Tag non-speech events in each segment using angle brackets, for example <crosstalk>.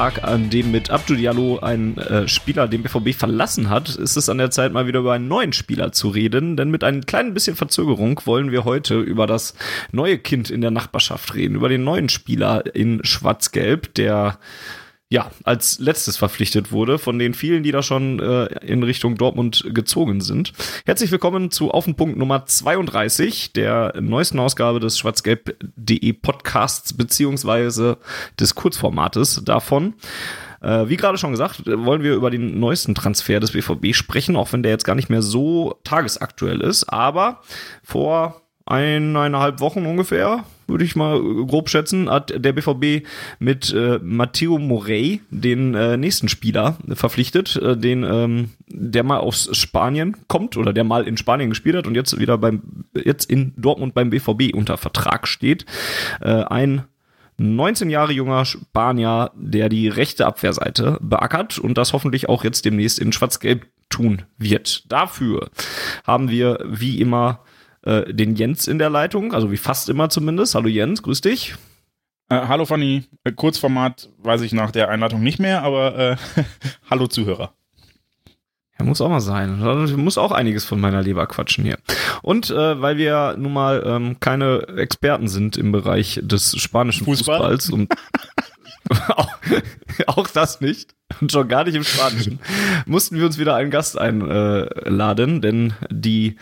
Tag, an dem mit Abdou Diallo ein äh, Spieler den BVB verlassen hat, ist es an der Zeit mal wieder über einen neuen Spieler zu reden, denn mit ein klein bisschen Verzögerung wollen wir heute über das neue Kind in der Nachbarschaft reden, über den neuen Spieler in Schwarz-Gelb, der ja, als letztes verpflichtet wurde, von den vielen, die da schon äh, in Richtung Dortmund gezogen sind. Herzlich willkommen zu Auf den Punkt Nummer 32 der neuesten Ausgabe des schwarzgelb.de Podcasts beziehungsweise des Kurzformates davon. Äh, wie gerade schon gesagt, wollen wir über den neuesten Transfer des BVB sprechen, auch wenn der jetzt gar nicht mehr so tagesaktuell ist. Aber vor eineinhalb Wochen ungefähr, würde ich mal grob schätzen, hat der BVB mit äh, Matteo Morey den äh, nächsten Spieler verpflichtet, äh, den ähm, der mal aus Spanien kommt oder der mal in Spanien gespielt hat und jetzt wieder beim jetzt in Dortmund beim BVB unter Vertrag steht. Äh, ein 19 Jahre junger Spanier, der die rechte Abwehrseite beackert und das hoffentlich auch jetzt demnächst in Schwarz-Gelb tun wird. Dafür haben wir wie immer äh, den Jens in der Leitung, also wie fast immer zumindest. Hallo Jens, grüß dich. Äh, hallo Fanny, äh, Kurzformat weiß ich nach der Einleitung nicht mehr, aber äh, <laughs> hallo Zuhörer. Ja, muss auch mal sein. Ich muss auch einiges von meiner Leber quatschen hier. Und äh, weil wir nun mal ähm, keine Experten sind im Bereich des spanischen Fußball? Fußballs und <laughs> <laughs> auch, auch das nicht und schon gar nicht im Spanischen, mussten wir uns wieder einen Gast einladen, denn die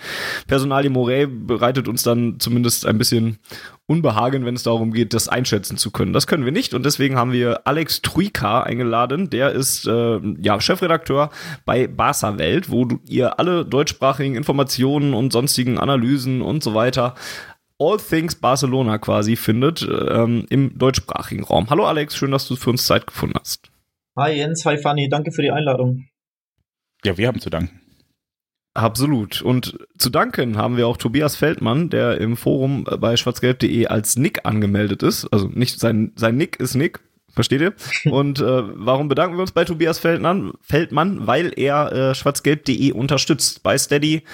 Personalie Morey bereitet uns dann zumindest ein bisschen Unbehagen, wenn es darum geht, das einschätzen zu können. Das können wir nicht und deswegen haben wir Alex Truika eingeladen. Der ist äh, ja Chefredakteur bei Barca Welt, wo du, ihr alle deutschsprachigen Informationen und sonstigen Analysen und so weiter All Things Barcelona quasi findet ähm, im deutschsprachigen Raum. Hallo Alex, schön, dass du für uns Zeit gefunden hast. Hi Jens, hi Fanny, danke für die Einladung. Ja, wir haben zu danken. Absolut. Und zu danken haben wir auch Tobias Feldmann, der im Forum bei schwarzgelb.de als Nick angemeldet ist. Also nicht sein, sein Nick ist Nick, Versteht ihr? Und äh, warum bedanken wir uns bei Tobias Feldmann? Feldmann weil er äh, schwarzgelb.de unterstützt. Bei Steady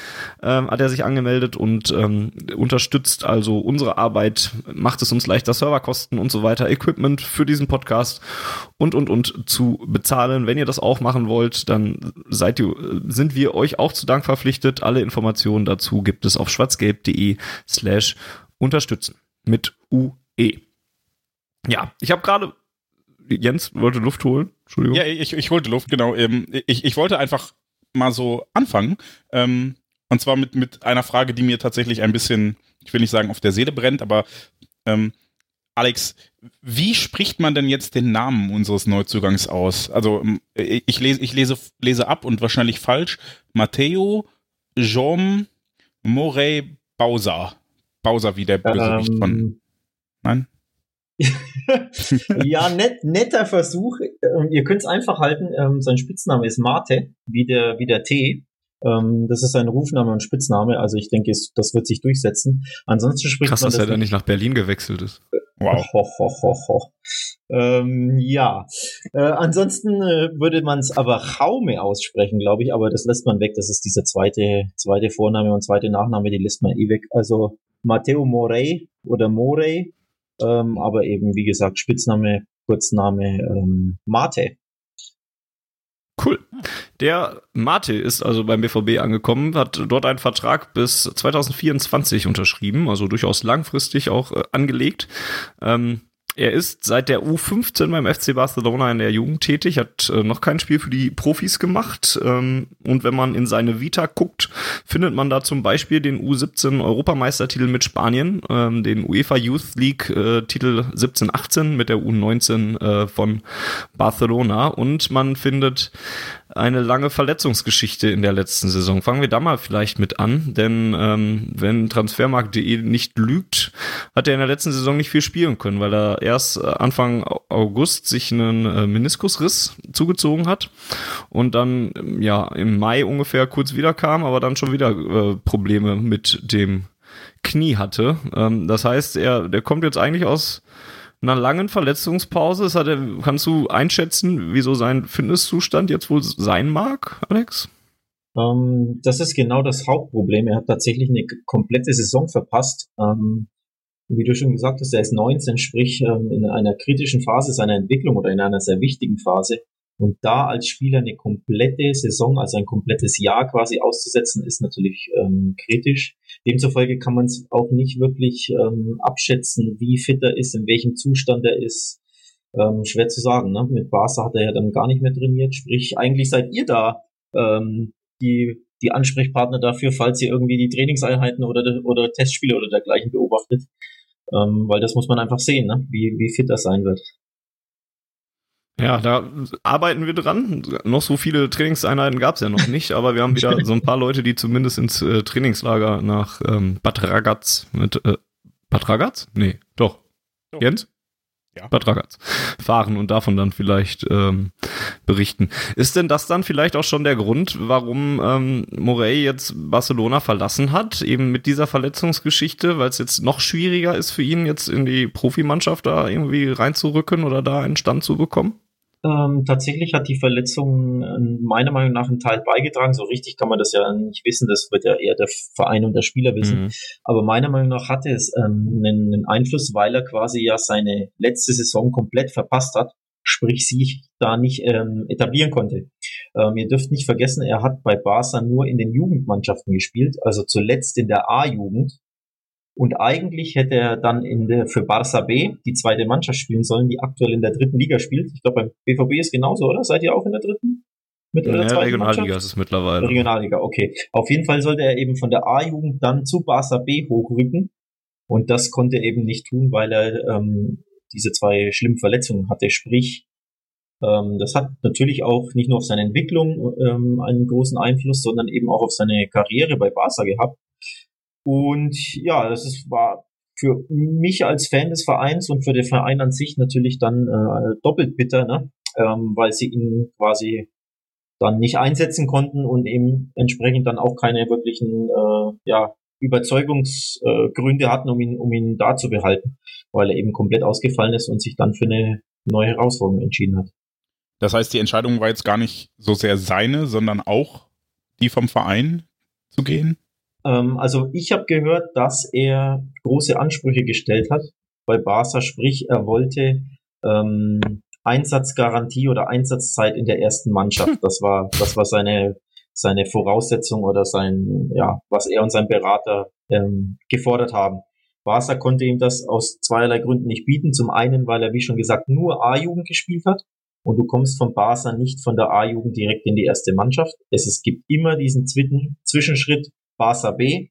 ähm, hat er sich angemeldet und ähm, unterstützt also unsere Arbeit, macht es uns leichter, Serverkosten und so weiter, Equipment für diesen Podcast und und und zu bezahlen. Wenn ihr das auch machen wollt, dann seid ihr, sind wir euch auch zu Dank verpflichtet. Alle Informationen dazu gibt es auf schwarzgelb.de slash unterstützen mit UE. Ja, ich habe gerade Jens wollte Luft holen. Entschuldigung. Ja, ich, ich wollte Luft, genau. Ähm, ich, ich wollte einfach mal so anfangen. Ähm, und zwar mit, mit einer Frage, die mir tatsächlich ein bisschen, ich will nicht sagen, auf der Seele brennt, aber ähm, Alex, wie spricht man denn jetzt den Namen unseres Neuzugangs aus? Also ich lese, ich lese, lese ab und wahrscheinlich falsch. Matteo Jean Morey Bowser. Bowser wie der Bösewicht ähm, von. Nein? <laughs> ja, net, netter Versuch. Ähm, ihr könnt es einfach halten. Ähm, sein Spitzname ist Mate, wie der, wie der Tee. Ähm, das ist sein Rufname und Spitzname. Also ich denke, das wird sich durchsetzen. Ansonsten spricht Krass, man dass er da nicht nach Berlin gewechselt ist. Wow. Ho, ho, ho. Ähm, ja. Äh, ansonsten äh, würde man es aber Jaume aussprechen, glaube ich. Aber das lässt man weg. Das ist dieser zweite, zweite Vorname und zweite Nachname. Die lässt man eh weg. Also Matteo Morey oder Morey ähm, aber eben, wie gesagt, Spitzname, Kurzname ähm, Mate. Cool. Der Mate ist also beim BVB angekommen, hat dort einen Vertrag bis 2024 unterschrieben, also durchaus langfristig auch äh, angelegt. Ähm, er ist seit der U15 beim FC Barcelona in der Jugend tätig, hat äh, noch kein Spiel für die Profis gemacht. Ähm, und wenn man in seine Vita guckt, findet man da zum Beispiel den U17 Europameistertitel mit Spanien, ähm, den UEFA Youth League äh, Titel 17-18 mit der U19 äh, von Barcelona. Und man findet eine lange Verletzungsgeschichte in der letzten Saison. Fangen wir da mal vielleicht mit an, denn ähm, wenn Transfermarkt.de nicht lügt, hat er in der letzten Saison nicht viel spielen können, weil er erst äh, Anfang August sich einen äh, Meniskusriss zugezogen hat und dann ja im Mai ungefähr kurz wiederkam, aber dann schon wieder äh, Probleme mit dem Knie hatte. Ähm, das heißt, er der kommt jetzt eigentlich aus einer langen Verletzungspause. Hat er, kannst du einschätzen, wieso sein Fitnesszustand jetzt wohl sein mag, Alex? Ähm, das ist genau das Hauptproblem. Er hat tatsächlich eine komplette Saison verpasst. Ähm, wie du schon gesagt hast, er ist 19, sprich ähm, in einer kritischen Phase seiner Entwicklung oder in einer sehr wichtigen Phase. Und da als Spieler eine komplette Saison, also ein komplettes Jahr quasi auszusetzen, ist natürlich kritisch. Demzufolge kann man es auch nicht wirklich ähm, abschätzen, wie fit er ist, in welchem Zustand er ist. Ähm, schwer zu sagen. Ne? Mit Barca hat er ja dann gar nicht mehr trainiert. Sprich, eigentlich seid ihr da ähm, die, die Ansprechpartner dafür, falls ihr irgendwie die Trainingseinheiten oder, oder Testspiele oder dergleichen beobachtet. Ähm, weil das muss man einfach sehen, ne? wie, wie fit er sein wird. Ja, da arbeiten wir dran. Noch so viele Trainingseinheiten gab es ja noch nicht, aber wir haben wieder so ein paar Leute, die zumindest ins äh, Trainingslager nach ähm, Bad Ragaz mit äh, Bad Ragaz? Nee, doch. doch. Jens? Ja. Bad Ragaz fahren und davon dann vielleicht ähm, berichten. Ist denn das dann vielleicht auch schon der Grund, warum ähm, Morey jetzt Barcelona verlassen hat, eben mit dieser Verletzungsgeschichte, weil es jetzt noch schwieriger ist für ihn, jetzt in die Profimannschaft da irgendwie reinzurücken oder da einen Stand zu bekommen? Ähm, tatsächlich hat die Verletzung äh, meiner Meinung nach einen Teil beigetragen. So richtig kann man das ja nicht wissen. Das wird ja eher der Verein und der Spieler wissen. Mhm. Aber meiner Meinung nach hatte es ähm, einen, einen Einfluss, weil er quasi ja seine letzte Saison komplett verpasst hat. Sprich, sich da nicht ähm, etablieren konnte. Ähm, ihr dürft nicht vergessen, er hat bei Barca nur in den Jugendmannschaften gespielt, also zuletzt in der A-Jugend und eigentlich hätte er dann in der, für Barça B die zweite Mannschaft spielen sollen, die aktuell in der dritten Liga spielt. Ich glaube, beim BVB ist genauso, oder? Seid ihr auch in der dritten? Mit ja, der Regionalliga ist es mittlerweile. Regionalliga, okay. Auf jeden Fall sollte er eben von der A-Jugend dann zu Barça B hochrücken. Und das konnte er eben nicht tun, weil er ähm, diese zwei schlimmen Verletzungen hatte. Sprich, ähm, das hat natürlich auch nicht nur auf seine Entwicklung ähm, einen großen Einfluss, sondern eben auch auf seine Karriere bei Barca gehabt. Und ja, das ist, war für mich als Fan des Vereins und für den Verein an sich natürlich dann äh, doppelt bitter, ne? ähm, weil sie ihn quasi dann nicht einsetzen konnten und eben entsprechend dann auch keine wirklichen äh, ja, Überzeugungsgründe äh, hatten, um ihn, um ihn da zu behalten, weil er eben komplett ausgefallen ist und sich dann für eine neue Herausforderung entschieden hat. Das heißt, die Entscheidung war jetzt gar nicht so sehr seine, sondern auch die vom Verein zu gehen? Ähm, also ich habe gehört, dass er große Ansprüche gestellt hat bei Barca, sprich er wollte ähm, Einsatzgarantie oder Einsatzzeit in der ersten Mannschaft. <laughs> Das war, das war seine seine Voraussetzung oder sein, ja, was er und sein Berater ähm, gefordert haben. Barca konnte ihm das aus zweierlei Gründen nicht bieten. Zum einen, weil er, wie schon gesagt, nur A-Jugend gespielt hat. Und du kommst von Barca nicht von der A-Jugend direkt in die erste Mannschaft. Es, es gibt immer diesen Zwischenschritt Barca B.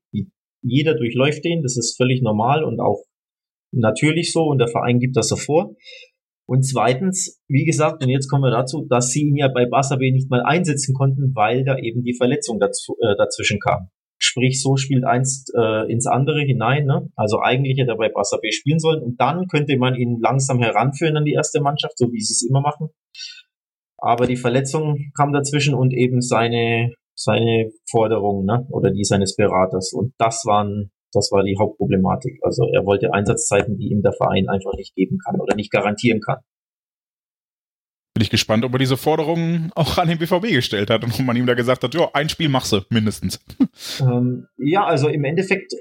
Jeder durchläuft den, das ist völlig normal und auch natürlich so und der Verein gibt das so vor. Und zweitens, wie gesagt, und jetzt kommen wir dazu, dass sie ihn ja bei Barca B nicht mal einsetzen konnten, weil da eben die Verletzung dazu, äh, dazwischen kam. Sprich, so spielt eins äh, ins andere hinein. Ne? Also eigentlich hätte er bei Barca B spielen sollen und dann könnte man ihn langsam heranführen an die erste Mannschaft, so wie sie es immer machen. Aber die Verletzung kam dazwischen und eben seine seine Forderungen, ne? Oder die seines Beraters. Und das waren, das war die Hauptproblematik. Also er wollte Einsatzzeiten, die ihm der Verein einfach nicht geben kann oder nicht garantieren kann. Bin ich gespannt, ob er diese Forderungen auch an den BVB gestellt hat und ob man ihm da gesagt hat, ja, ein Spiel machst du mindestens. <laughs> Ähm, ja, also im Endeffekt,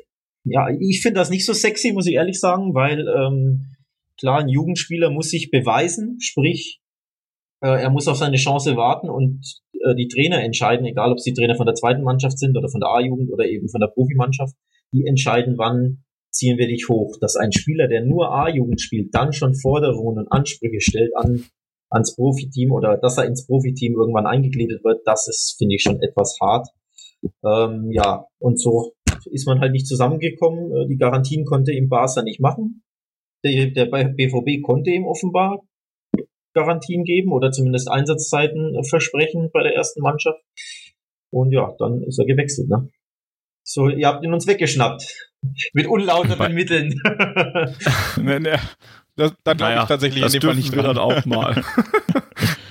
ja, ich finde das nicht so sexy, muss ich ehrlich sagen, weil ähm, klar, ein Jugendspieler muss sich beweisen, sprich, äh, er muss auf seine Chance warten und äh, die Trainer entscheiden, egal ob sie Trainer von der zweiten Mannschaft sind oder von der A-Jugend oder eben von der Profimannschaft, die entscheiden, wann ziehen wir dich hoch. Dass ein Spieler, der nur A-Jugend spielt, dann schon Forderungen und Ansprüche stellt an ans Profiteam oder dass er ins Profiteam irgendwann eingegliedert wird, das ist, finde ich, schon etwas hart. Ähm, ja, und so ist man halt nicht zusammengekommen. Äh, die Garantien konnte ihm Barca nicht machen. Der, der BVB konnte ihm offenbar Garantien geben oder zumindest Einsatzzeiten versprechen bei der ersten Mannschaft. Und ja, dann ist er gewechselt, ne? So, ihr habt ihn uns weggeschnappt. Mit unlauteren Mitteln. <laughs> ne, ne, das, da glaube naja, ich tatsächlich in dem Fall nicht dran. auch mal. <laughs>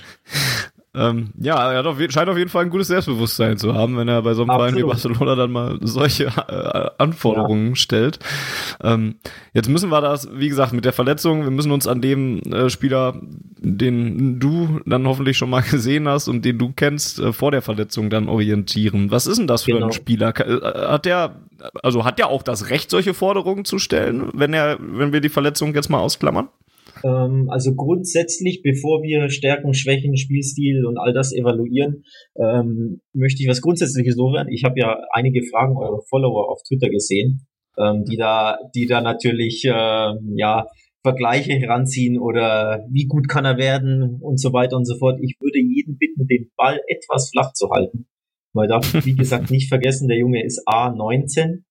Ähm, ja, er auf, scheint auf jeden Fall ein gutes Selbstbewusstsein zu haben, wenn er bei so einem Verein wie Barcelona dann mal solche äh, Anforderungen ja. stellt. Ähm, jetzt müssen wir das, wie gesagt, mit der Verletzung, wir müssen uns an dem äh, Spieler, den du dann hoffentlich schon mal <laughs> gesehen hast und den du kennst, äh, vor der Verletzung dann orientieren. Was ist denn das für genau. ein Spieler? Äh, hat der, also hat der auch das Recht, solche Forderungen zu stellen, wenn er, wenn wir die Verletzung jetzt mal ausklammern? Ähm, also grundsätzlich, bevor wir Stärken, Schwächen, Spielstil und all das evaluieren, ähm, möchte ich was Grundsätzliches so werden. Ich habe ja einige Fragen eurer Follower auf Twitter gesehen, ähm, die da, die da natürlich ähm, ja Vergleiche heranziehen oder wie gut kann er werden und so weiter und so fort. Ich würde jeden bitten, den Ball etwas flach zu halten. Weil darf, wie gesagt, nicht vergessen, der Junge ist A19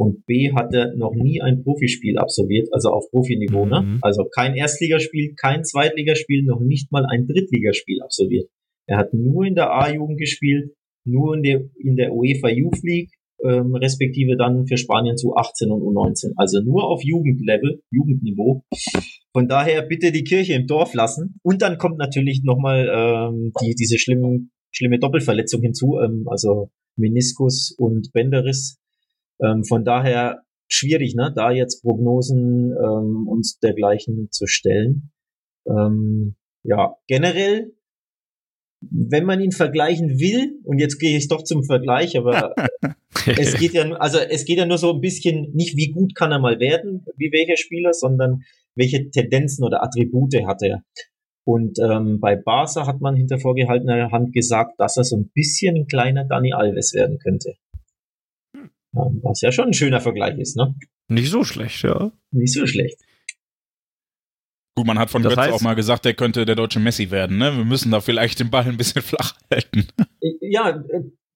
und B hat er noch nie ein Profispiel absolviert, also auf Profiniveau, ne? Mhm. Also kein Erstligaspiel, kein Zweitligaspiel, noch nicht mal ein Drittligaspiel absolviert. Er hat nur in der A-Jugend gespielt, nur in der, in der UEFA Youth League, ähm, respektive dann für Spanien zu 18 und U19. Also nur auf Jugendlevel, Jugendniveau. Von daher bitte die Kirche im Dorf lassen. Und dann kommt natürlich nochmal ähm, die, diese schlimmen, schlimme Doppelverletzung hinzu, ähm, also Meniskus und Bänderriss ähm, von daher schwierig, ne, da jetzt Prognosen ähm, und dergleichen zu stellen. Ähm, ja, generell, wenn man ihn vergleichen will, und jetzt gehe ich doch zum Vergleich, aber <laughs> es geht ja, also es geht ja nur so ein bisschen nicht, wie gut kann er mal werden, wie welcher Spieler, sondern welche Tendenzen oder Attribute hat er. Und ähm, bei Barca hat man hinter vorgehaltener Hand gesagt, dass er so ein bisschen ein kleiner Dani Alves werden könnte. Was ja schon ein schöner Vergleich ist, ne? Nicht so schlecht, ja. Nicht so schlecht. Gut, man hat von das Götze auch mal gesagt, der könnte der deutsche Messi werden, ne? Wir müssen da vielleicht den Ball ein bisschen <laughs> flach halten. Ja,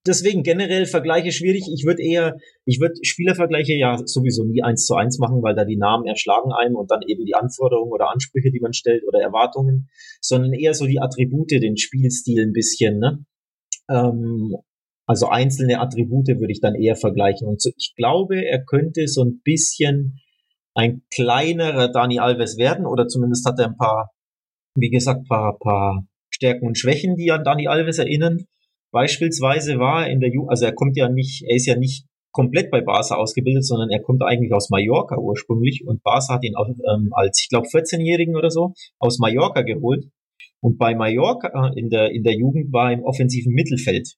deswegen generell Vergleiche schwierig. Ich würde eher, ich würde Spielervergleiche ja sowieso nie eins zu eins machen, weil da die Namen erschlagen einem und dann eben die Anforderungen oder Ansprüche, die man stellt oder Erwartungen, sondern eher so die Attribute, den Spielstil ein bisschen, ne? Ähm, also einzelne Attribute würde ich dann eher vergleichen. Und so, ich glaube, er könnte so ein bisschen ein kleinerer Dani Alves werden oder zumindest hat er ein paar, wie gesagt, paar, paar Stärken und Schwächen, die an Dani Alves erinnern. Beispielsweise war er in der Ju also er kommt ja nicht, er ist ja nicht komplett bei Barca ausgebildet, sondern er kommt eigentlich aus Mallorca ursprünglich und Barca hat ihn auch, ähm, als, ich glaube, 14-Jährigen oder so aus Mallorca geholt. Und bei Mallorca in der, in der Jugend war er im offensiven Mittelfeld.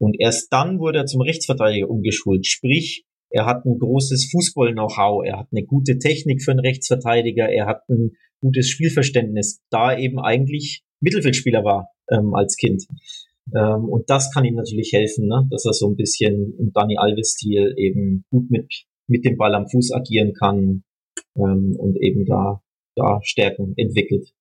Und erst dann wurde er zum Rechtsverteidiger umgeschult. Sprich, er hat ein großes Fußball-Know-how, er hat eine gute Technik für einen Rechtsverteidiger, er hat ein gutes Spielverständnis, da er eben eigentlich Mittelfeldspieler war ähm, als Kind. Ähm, und das kann ihm natürlich helfen, ne? dass er so ein bisschen im Dani Alves-Stil eben gut mit, mit dem Ball am Fuß agieren kann ähm, und eben da, da Stärken entwickelt.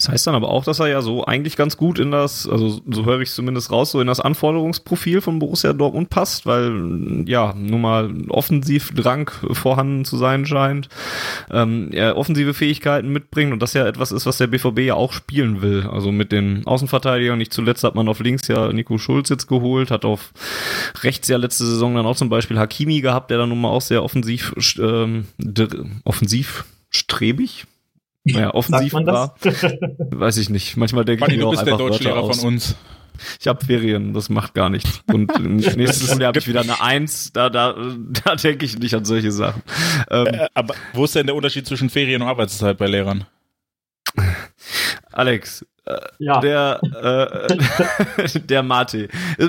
Das heißt dann aber auch, dass er ja so eigentlich ganz gut in das, also so höre ich zumindest raus, so in das Anforderungsprofil von Borussia Dortmund passt, weil ja nun mal Offensivdrang vorhanden zu sein scheint, ähm, er offensive Fähigkeiten mitbringt und das ja etwas ist, was der BVB ja auch spielen will. Also mit den Außenverteidigern, nicht zuletzt hat man auf links ja Nico Schulz jetzt geholt, hat auf rechts ja letzte Saison dann auch zum Beispiel Hakimi gehabt, der dann nun mal auch sehr offensiv, ähm, offensiv strebig naja, offensiv war. Weiß ich nicht. Manchmal denke ich mir auch einfach der Deutschlehrer von uns. Ich habe Ferien, das macht gar nichts. Und <laughs> nächstes Jahr habe ich wieder eine Eins. Da, da, da denke ich nicht an solche Sachen. Ähm, äh, aber wo ist denn der Unterschied zwischen Ferien und Arbeitszeit bei Lehrern? Alex, ja. der, äh, <laughs> der Mate.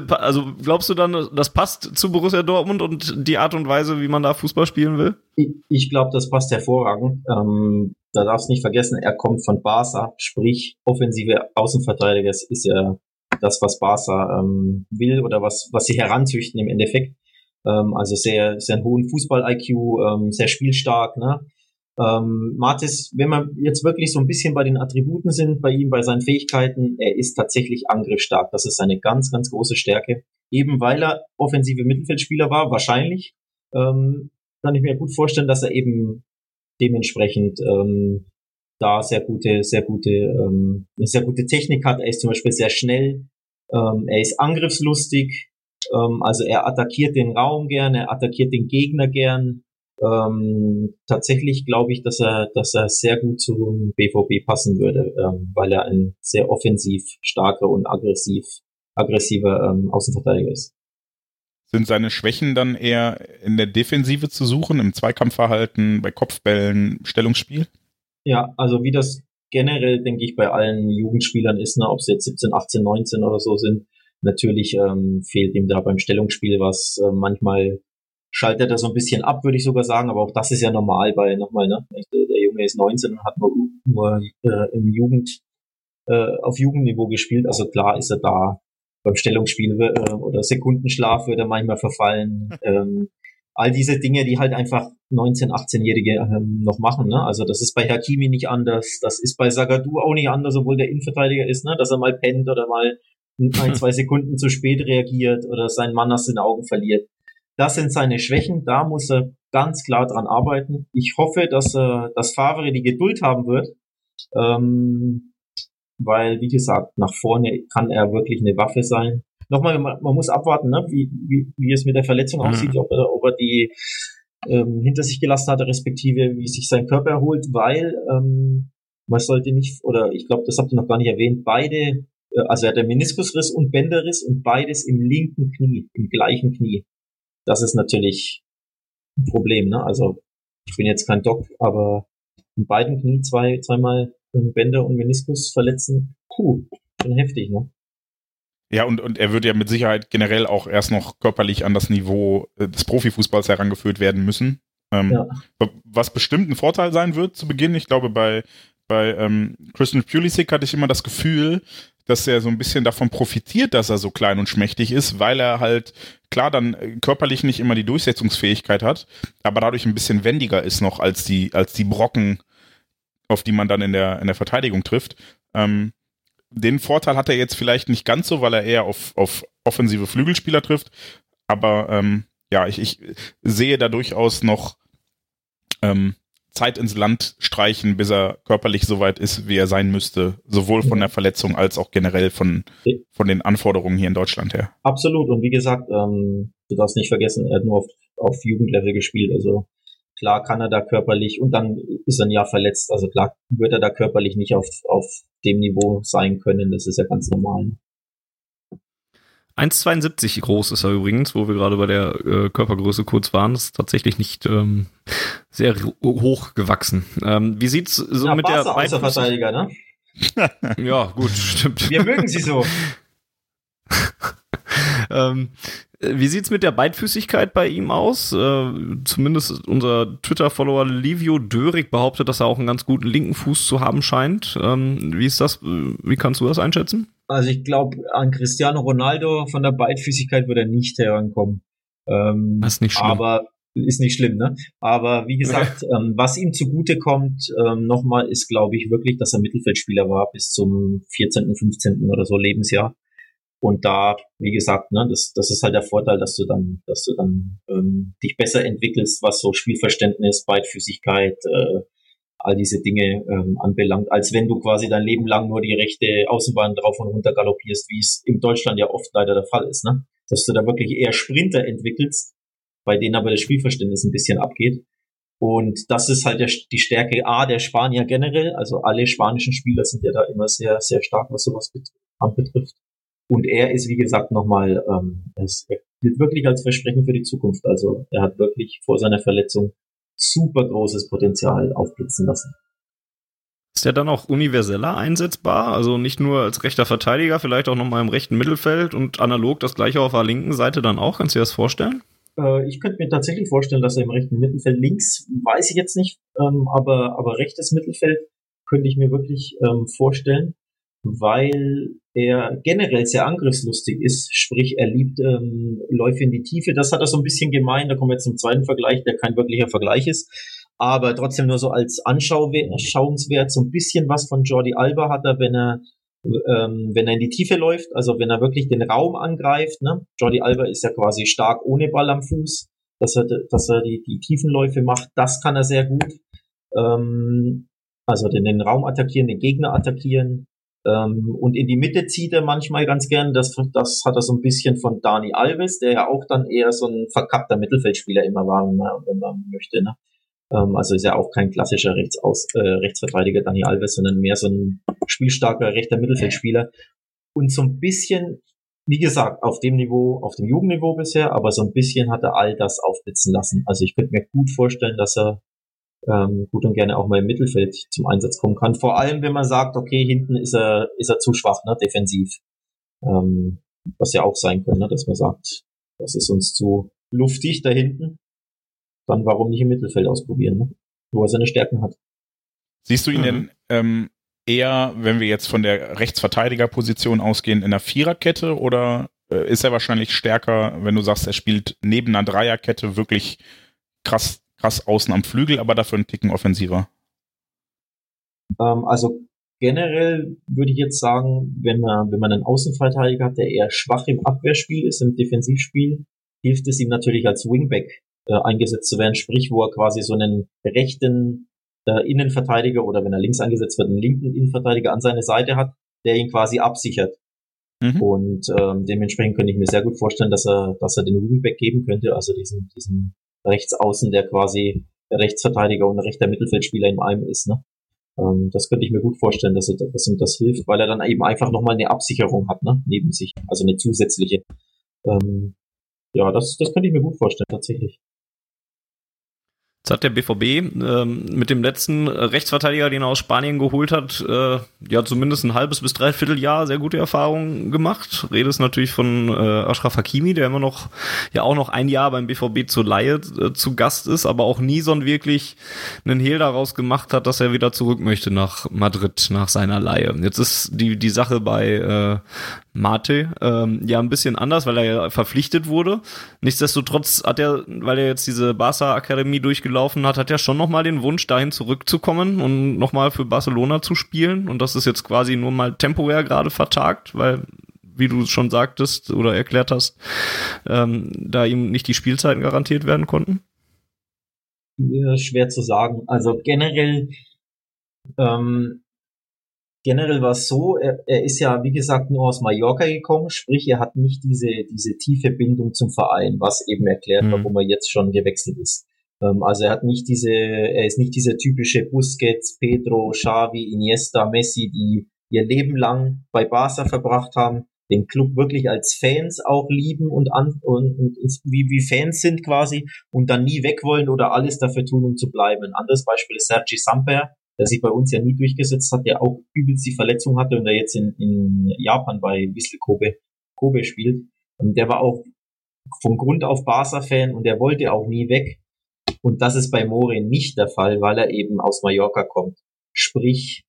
Also glaubst du dann, das passt zu Borussia Dortmund und die Art und Weise, wie man da Fußball spielen will? Ich, ich glaube, das passt hervorragend. Ähm, da darfst nicht vergessen, er kommt von Barca, sprich offensive Außenverteidiger ist ja das, was Barca ähm, will oder was, was sie heranzüchten im Endeffekt. Ähm, also sehr, sehr einen hohen Fußball-IQ, ähm, sehr spielstark. Ne? Ähm, Martis, wenn wir jetzt wirklich so ein bisschen bei den Attributen sind, bei ihm, bei seinen Fähigkeiten, er ist tatsächlich angriffsstark. Das ist seine ganz, ganz große Stärke. Eben weil er offensive Mittelfeldspieler war, wahrscheinlich, ähm, kann ich mir gut vorstellen, dass er eben dementsprechend ähm, da sehr gute, sehr gute, ähm, eine sehr gute Technik hat. Er ist zum Beispiel sehr schnell, ähm, er ist angriffslustig, ähm, also er attackiert den Raum gern, er attackiert den Gegner gern. Ähm, tatsächlich glaube ich, dass er, dass er sehr gut zum BVB passen würde, ähm, weil er ein sehr offensiv starker und aggressiv, aggressiver ähm, Außenverteidiger ist. Sind seine Schwächen dann eher in der Defensive zu suchen, im Zweikampfverhalten, bei Kopfbällen, Stellungsspiel? Ja, also wie das generell, denke ich, bei allen Jugendspielern ist, ne, ob sie jetzt 17, 18, 19 oder so sind, natürlich ähm, fehlt ihm da beim Stellungsspiel was. Äh, manchmal schaltet er so ein bisschen ab, würde ich sogar sagen, aber auch das ist ja normal bei, nochmal, ne? Der Junge ist 19 und hat nur, nur äh, im Jugend, äh, auf Jugendniveau gespielt, also klar ist er da beim Stellungsspiel äh, oder Sekundenschlaf wird er manchmal verfallen. <laughs> Ähm, all diese Dinge, die halt einfach 19-, 18-Jährige ähm, noch machen. Ne? Also das ist bei Hakimi nicht anders, das ist bei Sagadu auch nicht anders, obwohl der Innenverteidiger ist, ne? dass er mal pennt oder mal ein, zwei <laughs> Sekunden zu spät reagiert oder seinen Mann aus den Augen verliert. Das sind seine Schwächen, da muss er ganz klar dran arbeiten. Ich hoffe, dass er, dass Favre die Geduld haben wird, ähm, weil, wie gesagt, nach vorne kann er wirklich eine Waffe sein nochmal, man, man muss abwarten, ne, wie, wie, wie es mit der Verletzung mhm. aussieht, ob er, ob er die ähm, hinter sich gelassen hat, respektive wie sich sein Körper erholt, weil ähm, man sollte nicht, oder ich glaube, das habt ihr noch gar nicht erwähnt, beide, äh, also er hat der Meniskusriss und Bänderriss und beides im linken Knie, im gleichen Knie. Das ist natürlich ein Problem, ne? Also ich bin jetzt kein Doc, aber in beiden Knie zwei, zweimal Bänder und Meniskus verletzen, puh, schon heftig, ne? Ja, und, und er wird ja mit Sicherheit generell auch erst noch körperlich an das Niveau äh, des Profifußballs herangeführt werden müssen. Ähm, ja. Was bestimmt ein Vorteil sein wird zu Beginn. Ich glaube, bei, bei ähm, Christian Pulisic hatte ich immer das Gefühl, dass er so ein bisschen davon profitiert, dass er so klein und schmächtig ist, weil er halt klar dann äh, körperlich nicht immer die Durchsetzungsfähigkeit hat, aber dadurch ein bisschen wendiger ist noch als die, als die Brocken, auf die man dann in der, in der Verteidigung trifft. Ähm, den Vorteil hat er jetzt vielleicht nicht ganz so, weil er eher auf, auf offensive Flügelspieler trifft. Aber ähm, ja, ich, ich sehe da durchaus noch ähm, Zeit ins Land streichen, bis er körperlich so weit ist, wie er sein müsste, sowohl von der Verletzung als auch generell von, von den Anforderungen hier in Deutschland her. Absolut. Und wie gesagt, ähm, du darfst nicht vergessen, er hat nur auf, auf Jugendlevel gespielt. Also Klar kann er da körperlich und dann ist er ein Jahr verletzt. Also klar wird er da körperlich nicht auf, auf dem Niveau sein können. Das ist ja ganz normal. 1,72 groß ist er übrigens, wo wir gerade bei der äh, Körpergröße kurz waren. Das ist tatsächlich nicht ähm, sehr hoch gewachsen. Ähm, wie sieht's so ja, mit Barca der Verteidiger, ne? <laughs> <laughs> ja, gut, stimmt. Wir mögen sie so. <laughs> ähm, wie sieht's mit der Beidfüßigkeit bei ihm aus? Äh, zumindest unser Twitter-Follower Livio Dörig behauptet, dass er auch einen ganz guten linken Fuß zu haben scheint. Ähm, wie ist das? Wie kannst du das einschätzen? Also ich glaube, an Cristiano Ronaldo von der Beidfüßigkeit würde er nicht herankommen. Ähm, das ist nicht schlimm. Aber ist nicht schlimm, ne? Aber wie gesagt, <laughs> ähm, was ihm zugute kommt, ähm, nochmal, ist, glaube ich, wirklich, dass er Mittelfeldspieler war bis zum 14., 15. oder so Lebensjahr. Und da, wie gesagt, ne, das, das ist halt der Vorteil, dass du dann, dass du dann ähm, dich besser entwickelst, was so Spielverständnis, Beidfüßigkeit, äh, all diese Dinge ähm, anbelangt, als wenn du quasi dein Leben lang nur die rechte Außenbahn drauf und runter galoppierst, wie es in Deutschland ja oft leider der Fall ist, ne? Dass du da wirklich eher Sprinter entwickelst, bei denen aber das Spielverständnis ein bisschen abgeht. Und das ist halt der, die Stärke A der Spanier generell. Also alle spanischen Spieler sind ja da immer sehr, sehr stark, was sowas betrifft. Und er ist, wie gesagt, nochmal, ähm, es gilt wirklich als Versprechen für die Zukunft. Also er hat wirklich vor seiner Verletzung super großes Potenzial aufblitzen lassen. Ist er dann auch universeller einsetzbar? Also nicht nur als rechter Verteidiger, vielleicht auch nochmal im rechten Mittelfeld und analog das gleiche auf der linken Seite dann auch? Kannst du dir das vorstellen? Äh, ich könnte mir tatsächlich vorstellen, dass er im rechten Mittelfeld links, weiß ich jetzt nicht, ähm, aber, aber rechtes Mittelfeld könnte ich mir wirklich ähm, vorstellen weil er generell sehr angriffslustig ist, sprich er liebt ähm, Läufe in die Tiefe. Das hat er so ein bisschen gemein. Da kommen wir zum zweiten Vergleich, der kein wirklicher Vergleich ist, aber trotzdem nur so als Anschauenswert so ein bisschen was von Jordi Alba hat er, wenn er ähm, wenn er in die Tiefe läuft, also wenn er wirklich den Raum angreift. Ne? Jordi Alba ist ja quasi stark ohne Ball am Fuß, dass er dass er die die Tiefenläufe macht. Das kann er sehr gut. Ähm, Also den, den Raum attackieren, den Gegner attackieren. Ähm, und in die Mitte zieht er manchmal ganz gern. Das, das hat er so ein bisschen von Dani Alves, der ja auch dann eher so ein verkappter Mittelfeldspieler immer war, wenn man, wenn man möchte. Ne? Ähm, also ist ja auch kein klassischer Rechtsaus, äh, Rechtsverteidiger Dani Alves, sondern mehr so ein spielstarker rechter Mittelfeldspieler. Und so ein bisschen, wie gesagt, auf dem Niveau, auf dem Jugendniveau bisher, aber so ein bisschen hat er all das aufblitzen lassen. Also ich könnte mir gut vorstellen, dass er ähm, gut und gerne auch mal im Mittelfeld zum Einsatz kommen kann. Vor allem, wenn man sagt, okay, hinten ist er, ist er zu schwach, ne, defensiv. Ähm, was ja auch sein könnte, ne, dass man sagt, das ist uns zu luftig da hinten. Dann warum nicht im Mittelfeld ausprobieren, ne? wo er seine Stärken hat. Siehst du ihn mhm. denn ähm, eher, wenn wir jetzt von der Rechtsverteidigerposition ausgehen, in der Viererkette oder äh, ist er wahrscheinlich stärker, wenn du sagst, er spielt neben einer Dreierkette wirklich krass krass außen am Flügel, aber dafür einen Ticken offensiver. Ähm, also generell würde ich jetzt sagen, wenn man, wenn man einen Außenverteidiger hat, der eher schwach im Abwehrspiel ist, im Defensivspiel, hilft es ihm natürlich als Wingback äh, eingesetzt zu werden, sprich, wo er quasi so einen rechten äh, Innenverteidiger oder wenn er links eingesetzt wird, einen linken Innenverteidiger an seine Seite hat, der ihn quasi absichert. Mhm. Und ähm, dementsprechend könnte ich mir sehr gut vorstellen, dass er, dass er den Wingback geben könnte, also diesen, diesen Rechtsaußen, der quasi der Rechtsverteidiger und rechter Mittelfeldspieler in einem ist. Ne? Ähm, das könnte ich mir gut vorstellen, dass, er, dass ihm das hilft, weil er dann eben einfach nochmal eine Absicherung hat, ne? neben sich, also eine zusätzliche. Ähm, ja, das, das könnte ich mir gut vorstellen, tatsächlich. Jetzt hat der BVB ähm, mit dem letzten Rechtsverteidiger, den er aus Spanien geholt hat, äh, ja zumindest ein halbes bis dreiviertel Jahr sehr gute Erfahrungen gemacht. Rede ist natürlich von äh, Ashraf Hakimi, der immer noch ja auch noch ein Jahr beim BVB zur Laie äh, zu Gast ist, aber auch nie so wirklich einen Hehl daraus gemacht hat, dass er wieder zurück möchte nach Madrid nach seiner Laie. Jetzt ist die die Sache bei äh, Mate ähm, ja ein bisschen anders, weil er ja verpflichtet wurde. Nichtsdestotrotz hat er, weil er jetzt diese Barca Akademie durchgelaufen hat, hat er schon nochmal den Wunsch, dahin zurückzukommen und nochmal für Barcelona zu spielen. Und das ist jetzt quasi nur mal temporär gerade vertagt, weil wie du schon sagtest oder erklärt hast, ähm, da ihm nicht die Spielzeiten garantiert werden konnten? Ja, schwer zu sagen. Also generell ähm, generell war es so, er, er ist ja, wie gesagt, nur aus Mallorca gekommen, sprich, er hat nicht diese, diese tiefe Bindung zum Verein, was eben erklärt, mhm. warum er jetzt schon gewechselt ist. Ähm, also er hat nicht diese, er ist nicht dieser typische Busquets, Pedro, Xavi, Iniesta, Messi, die ihr Leben lang bei Barca verbracht haben, den Club wirklich als Fans auch lieben und, an, und, und wie, wie Fans sind quasi und dann nie weg wollen oder alles dafür tun, um zu bleiben. Ein anderes Beispiel ist Sergi Samper, der sich bei uns ja nie durchgesetzt hat, der auch übelst die Verletzung hatte und der jetzt in, in Japan bei Wissel Kobe, Kobe spielt. Und der war auch vom Grund auf Barca-Fan und der wollte auch nie weg. Und das ist bei More nicht der Fall, weil er eben aus Mallorca kommt. Sprich,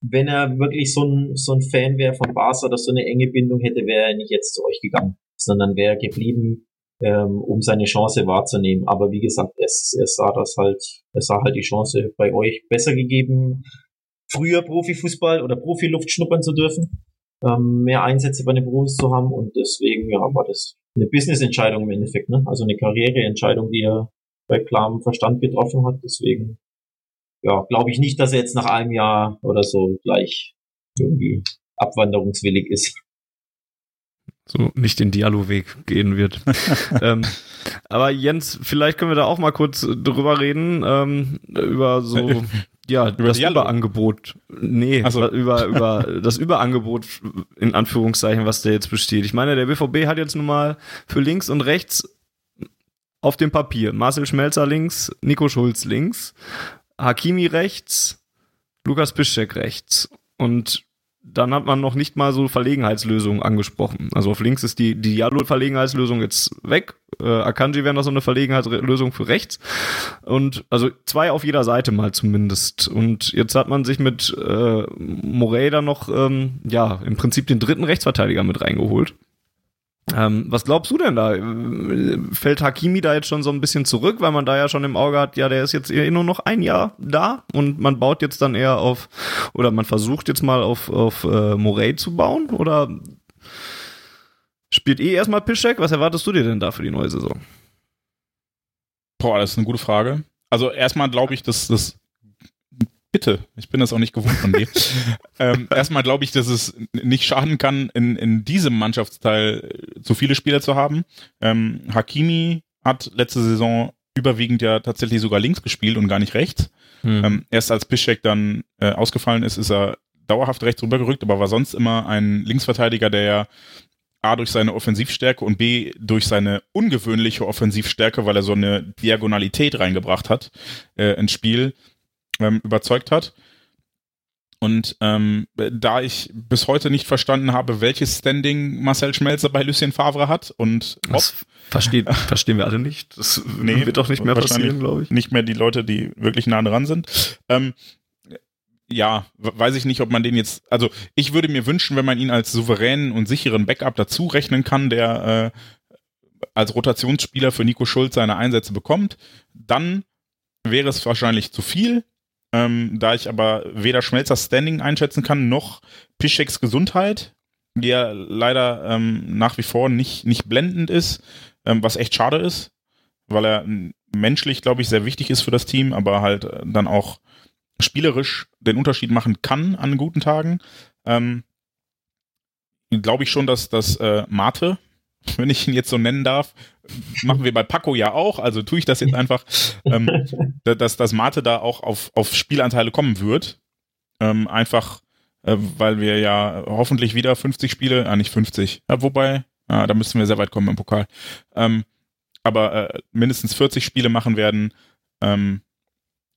wenn er wirklich so ein, so ein Fan wäre von Barca oder so eine enge Bindung hätte, wäre er nicht jetzt zu euch gegangen, sondern wäre geblieben ähm, um seine Chance wahrzunehmen. Aber wie gesagt, es, es sah das halt, es sah halt die Chance bei euch besser gegeben, früher Profifußball oder Profiluft schnuppern zu dürfen, ähm, mehr Einsätze bei den Profis zu haben und deswegen ja war das eine Business-Entscheidung im Endeffekt, ne? Also eine Karriereentscheidung, die er bei klarem Verstand getroffen hat. Deswegen ja, glaube ich nicht, dass er jetzt nach einem Jahr oder so gleich irgendwie abwanderungswillig ist so nicht den Dialogweg gehen wird. <laughs> ähm, aber Jens, vielleicht können wir da auch mal kurz drüber reden, ähm, über so ja, über das Dialog. Überangebot. Nee, so. über, über <laughs> das Überangebot in Anführungszeichen, was da jetzt besteht. Ich meine, der BVB hat jetzt nun mal für links und rechts auf dem Papier Marcel Schmelzer links, Nico Schulz links, Hakimi rechts, Lukas Piszczek rechts. Und dann hat man noch nicht mal so Verlegenheitslösungen angesprochen. Also auf links ist die, die Diablo-Verlegenheitslösung jetzt weg. Äh, Akanji wäre noch so eine Verlegenheitslösung für rechts. Und also zwei auf jeder Seite mal zumindest. Und jetzt hat man sich mit äh, Moreira noch, ähm, ja, im Prinzip den dritten Rechtsverteidiger mit reingeholt. Ähm, was glaubst du denn da? Fällt Hakimi da jetzt schon so ein bisschen zurück, weil man da ja schon im Auge hat, ja, der ist jetzt eh nur noch ein Jahr da und man baut jetzt dann eher auf, oder man versucht jetzt mal auf, auf äh, Morey zu bauen? Oder spielt eh erstmal Pischek? Was erwartest du dir denn da für die neue Saison? Boah, das ist eine gute Frage. Also erstmal glaube ich, dass das Bitte, ich bin das auch nicht gewohnt von dir. <laughs> ähm, erstmal glaube ich, dass es nicht schaden kann, in, in diesem Mannschaftsteil so viele Spieler zu haben. Ähm, Hakimi hat letzte Saison überwiegend ja tatsächlich sogar links gespielt und gar nicht rechts. Hm. Ähm, erst als Piszczek dann äh, ausgefallen ist, ist er dauerhaft rechts rübergerückt, aber war sonst immer ein Linksverteidiger, der ja A durch seine Offensivstärke und B durch seine ungewöhnliche Offensivstärke, weil er so eine Diagonalität reingebracht hat äh, ins Spiel, ähm, überzeugt hat. Und ähm, da ich bis heute nicht verstanden habe, welches Standing Marcel Schmelzer bei Lucien Favre hat und ob, das verstehen, <laughs> verstehen wir alle nicht. Das nee, wird doch nicht mehr passieren, glaube ich. Nicht mehr die Leute, die wirklich nah dran sind. Ähm, ja, weiß ich nicht, ob man den jetzt, also ich würde mir wünschen, wenn man ihn als souveränen und sicheren Backup dazu rechnen kann, der äh, als Rotationsspieler für Nico Schulz seine Einsätze bekommt, dann wäre es wahrscheinlich zu viel. Ähm, da ich aber weder Schmelzer Standing einschätzen kann, noch Pischeks Gesundheit, die ja leider ähm, nach wie vor nicht, nicht blendend ist, ähm, was echt schade ist, weil er menschlich, glaube ich, sehr wichtig ist für das Team, aber halt äh, dann auch spielerisch den Unterschied machen kann an guten Tagen. Ähm, glaube ich schon, dass das äh, Mate, <laughs> wenn ich ihn jetzt so nennen darf, machen wir bei Paco ja auch, also tue ich das jetzt einfach, ähm, <laughs> dass das Mate da auch auf, auf Spielanteile kommen wird. Ähm, einfach, äh, weil wir ja hoffentlich wieder 50 Spiele, ah nicht 50, ja, wobei, ah, da müssen wir sehr weit kommen im Pokal. Ähm, aber äh, mindestens 40 Spiele machen werden. Ähm,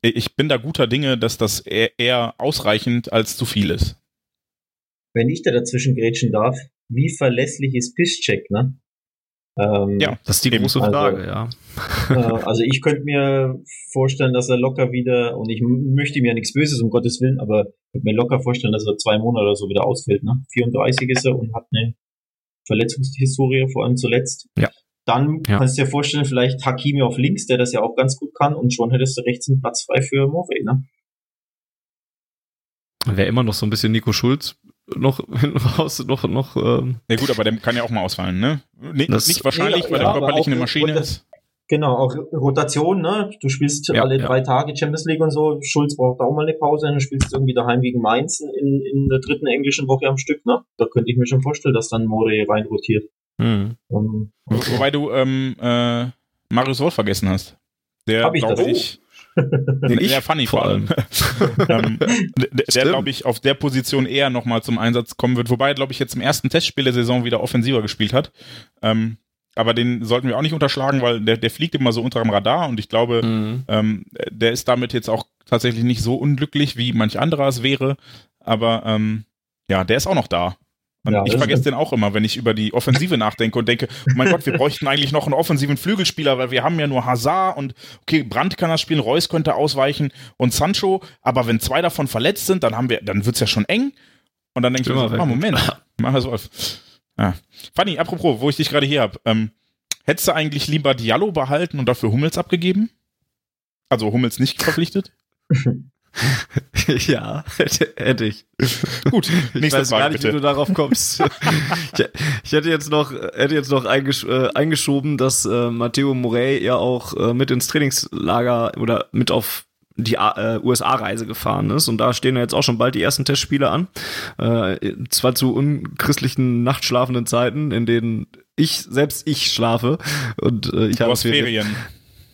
ich bin da guter Dinge, dass das eher, eher ausreichend als zu viel ist. Wenn ich da dazwischen grätschen darf, wie verlässlich ist Pisscheck, ne? Ähm, ja, das ist die große Frage, also, ja. <laughs> Äh, also ich könnte mir vorstellen, dass er locker wieder, und ich möchte mir nichts Böses, um Gottes Willen, aber ich könnte mir locker vorstellen, dass er zwei Monate oder so wieder ausfällt, ne? 34 ist er und hat eine Verletzungshistorie, vor allem zuletzt. Ja. Dann ja. kannst du dir vorstellen, vielleicht Hakimi auf links, der das ja auch ganz gut kann, und schon hättest du rechts einen Platz frei für Morey, ne? Wäre immer noch so ein bisschen Nico Schulz noch <laughs> raus, noch, noch. Ähm, ja gut, aber der kann ja auch mal ausfallen, ne? Nee, das, nicht wahrscheinlich, ja, weil ja, der körperlich eine Maschine ist. Genau, auch Rotation, ne? Du spielst ja, alle drei Tage Champions League und so. Schulz braucht auch mal eine Pause, dann spielst du irgendwie daheim gegen Mainz in, in der dritten englischen Woche am Stück, ne? Da könnte ich mir schon vorstellen, dass dann More rein rotiert. Mhm. Um, okay. Wobei du ähm, äh, Marius Wolf vergessen hast. Der, Hab ich das? Ich, der Funny vor allem. <laughs> ähm, der, der glaube ich, auf der Position eher nochmal zum Einsatz kommen wird. Wobei, glaube ich, jetzt im ersten Testspiel der Saison wieder offensiver gespielt hat. Ähm, aber den sollten wir auch nicht unterschlagen, weil der, der fliegt immer so unter dem Radar und ich glaube, mhm. ähm, der ist damit jetzt auch tatsächlich nicht so unglücklich, wie manch anderer es wäre. Aber ähm, ja, der ist auch noch da. Ja, ich vergesse den auch immer, wenn ich über die Offensive nachdenke und denke, oh mein Gott, wir <laughs> bräuchten eigentlich noch einen offensiven Flügelspieler, weil wir haben ja nur Hazard und okay, Brandt kann das spielen, Reus könnte ausweichen und Sancho, aber wenn zwei davon verletzt sind, dann haben wir, dann wird's ja schon eng. Und dann denke ich mir so, oh, Moment, <laughs> mach so. Ja. Fanny, apropos, wo ich dich gerade hier hab, ähm, hättest du eigentlich lieber Diallo behalten und dafür Hummels abgegeben? Also Hummels nicht verpflichtet? <laughs> ja, hätte, hätte ich. Gut, ich weiß Frage, gar nicht, bitte. wie du darauf kommst. <laughs> ich, ich, hätte jetzt noch, hätte jetzt noch eingesch äh, eingeschoben, dass äh, Matteo Morey ja auch äh, mit ins Trainingslager oder mit auf die äh, USA-Reise gefahren ist. Und da stehen ja jetzt auch schon bald die ersten Testspiele an. Äh, zwar zu unchristlichen nachtschlafenden Zeiten, in denen ich, selbst ich schlafe. Und äh, ich habe Ferien.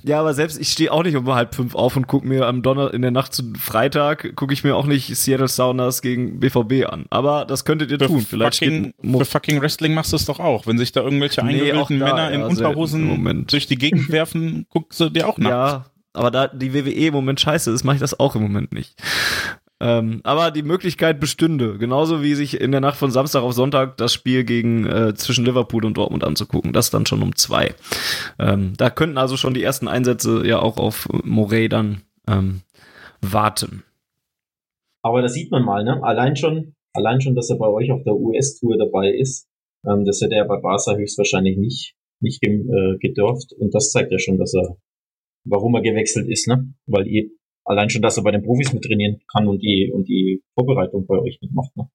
Ja, aber selbst ich stehe auch nicht um halb fünf auf und gucke mir am Donner in der Nacht zu Freitag gucke ich mir auch nicht Seattle Sounders gegen BVB an. Aber das könntet ihr für tun. Vielleicht fucking, für fucking Wrestling machst du es doch auch. Wenn sich da irgendwelche nee, eingebildeten Männer in Unterhosen durch die Gegend <laughs> werfen, guckst du dir auch nach. Ja, aber da die WWE im Moment scheiße ist, mache ich das auch im Moment nicht. Ähm, aber die Möglichkeit bestünde, genauso wie sich in der Nacht von Samstag auf Sonntag das Spiel gegen äh, zwischen Liverpool und Dortmund anzugucken. Das dann schon um zwei. Ähm, da könnten also schon die ersten Einsätze ja auch auf Morey dann ähm, warten. Aber da sieht man mal, ne? Allein schon, allein schon, dass er bei euch auf der US-Tour dabei ist. Ähm, das hätte er bei Barca höchstwahrscheinlich nicht, nicht äh, gedurft. Und das zeigt ja schon, dass er, warum er gewechselt ist, ne? Weil ihr allein schon, dass er bei den Profis mit trainieren kann und die, und die Vorbereitung bei euch mitmacht. Ne?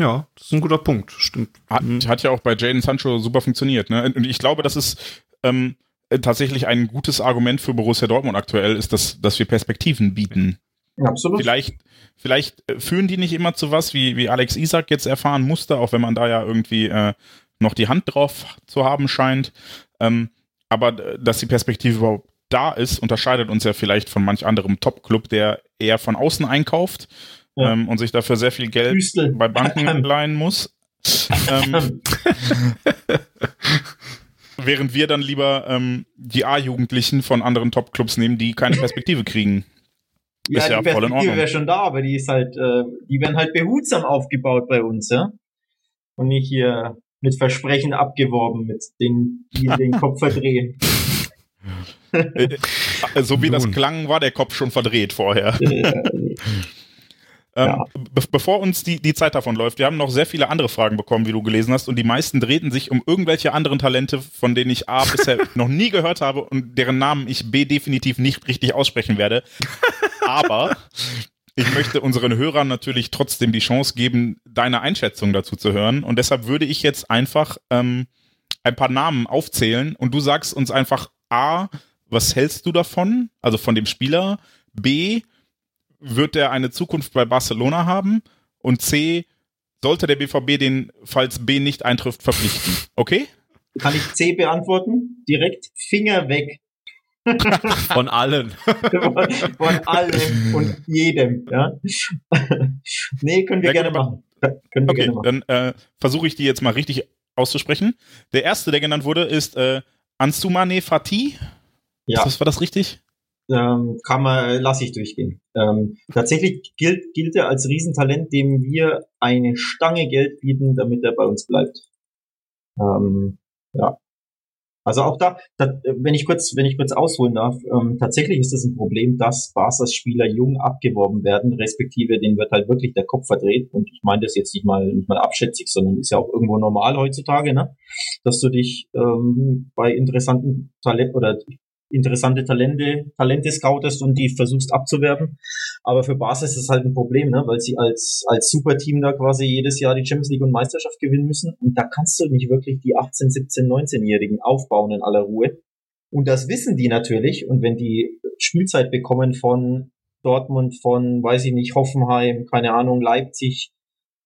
Ja, das ist ein guter Punkt, stimmt. Hat, hat ja auch bei Jaden Sancho super funktioniert. Ne? Und ich glaube, das ist ähm, tatsächlich ein gutes Argument für Borussia Dortmund aktuell, ist, dass, dass wir Perspektiven bieten. Absolut. Vielleicht, vielleicht äh, führen die nicht immer zu was, wie, wie Alex Isaac jetzt erfahren musste, auch wenn man da ja irgendwie äh, noch die Hand drauf zu haben scheint. Ähm, aber äh, dass die Perspektive überhaupt da ist, unterscheidet uns ja vielleicht von manch anderem Top-Club, der eher von außen einkauft Ja. ähm, und sich dafür sehr viel Geld Hüstel. bei Banken <laughs> leihen muss. ähm, <laughs> während wir dann lieber ähm, die A-Jugendlichen von anderen Top-Clubs nehmen, die keine Perspektive kriegen. Ja, Ist ja die voll in Perspektive Ordnung. wäre schon da, aber die ist halt, äh, die werden halt behutsam aufgebaut bei uns, ja. Und nicht hier mit Versprechen abgeworben, mit den, die den Kopf verdrehen. <laughs> <laughs> So wie das Nun. klang, war der Kopf schon verdreht vorher. Äh, <laughs> Ähm, Ja. be bevor uns die, die Zeit davon läuft, wir haben noch sehr viele andere Fragen bekommen, wie du gelesen hast, und die meisten drehten sich um irgendwelche anderen Talente, von denen ich A <laughs> bisher noch nie gehört habe und deren Namen ich B definitiv nicht richtig aussprechen werde. Aber ich möchte unseren Hörern natürlich trotzdem die Chance geben, deine Einschätzung dazu zu hören. Und deshalb würde ich jetzt einfach ähm, ein paar Namen aufzählen und du sagst uns einfach A, was hältst du davon? Also von dem Spieler. B, wird er eine Zukunft bei Barcelona haben? Und C, sollte der BVB den, falls B nicht eintrifft, verpflichten? Okay? kann ich C beantworten? Direkt Finger weg <laughs> Von allen. <laughs> von allem und jedem, ja. <laughs> nee, können wir Ja, gerne machen. Können wir Okay, gerne machen. dann äh, versuche ich die jetzt mal richtig auszusprechen. Der erste, der genannt wurde, ist äh, Ansumane Fati. Ja. Ist das, war das richtig? ähm, kann man, lasse ich durchgehen. Ähm, tatsächlich gilt, gilt er als Riesentalent, dem wir eine Stange Geld bieten, damit er bei uns bleibt. Ähm, ja. Also auch da, da, wenn ich kurz, wenn ich kurz ausholen darf, ähm, tatsächlich ist es ein Problem, dass Barca's Spieler jung abgeworben werden, respektive denen wird halt wirklich der Kopf verdreht. Und ich meine das jetzt nicht mal, nicht mal abschätzig, sondern ist ja auch irgendwo normal heutzutage, ne? Dass du dich ähm, bei interessanten Talent oder interessante Talente, Talente scoutest und die versuchst abzuwerben. Aber für Barca ist das halt ein Problem, ne? weil sie als, als Superteam da quasi jedes Jahr die Champions League und Meisterschaft gewinnen müssen. Und da kannst du nicht wirklich die 18, 17, 19-Jährigen aufbauen in aller Ruhe. Und das wissen die natürlich. Und wenn die Spielzeit bekommen von Dortmund, von, weiß ich nicht, Hoffenheim, keine Ahnung, Leipzig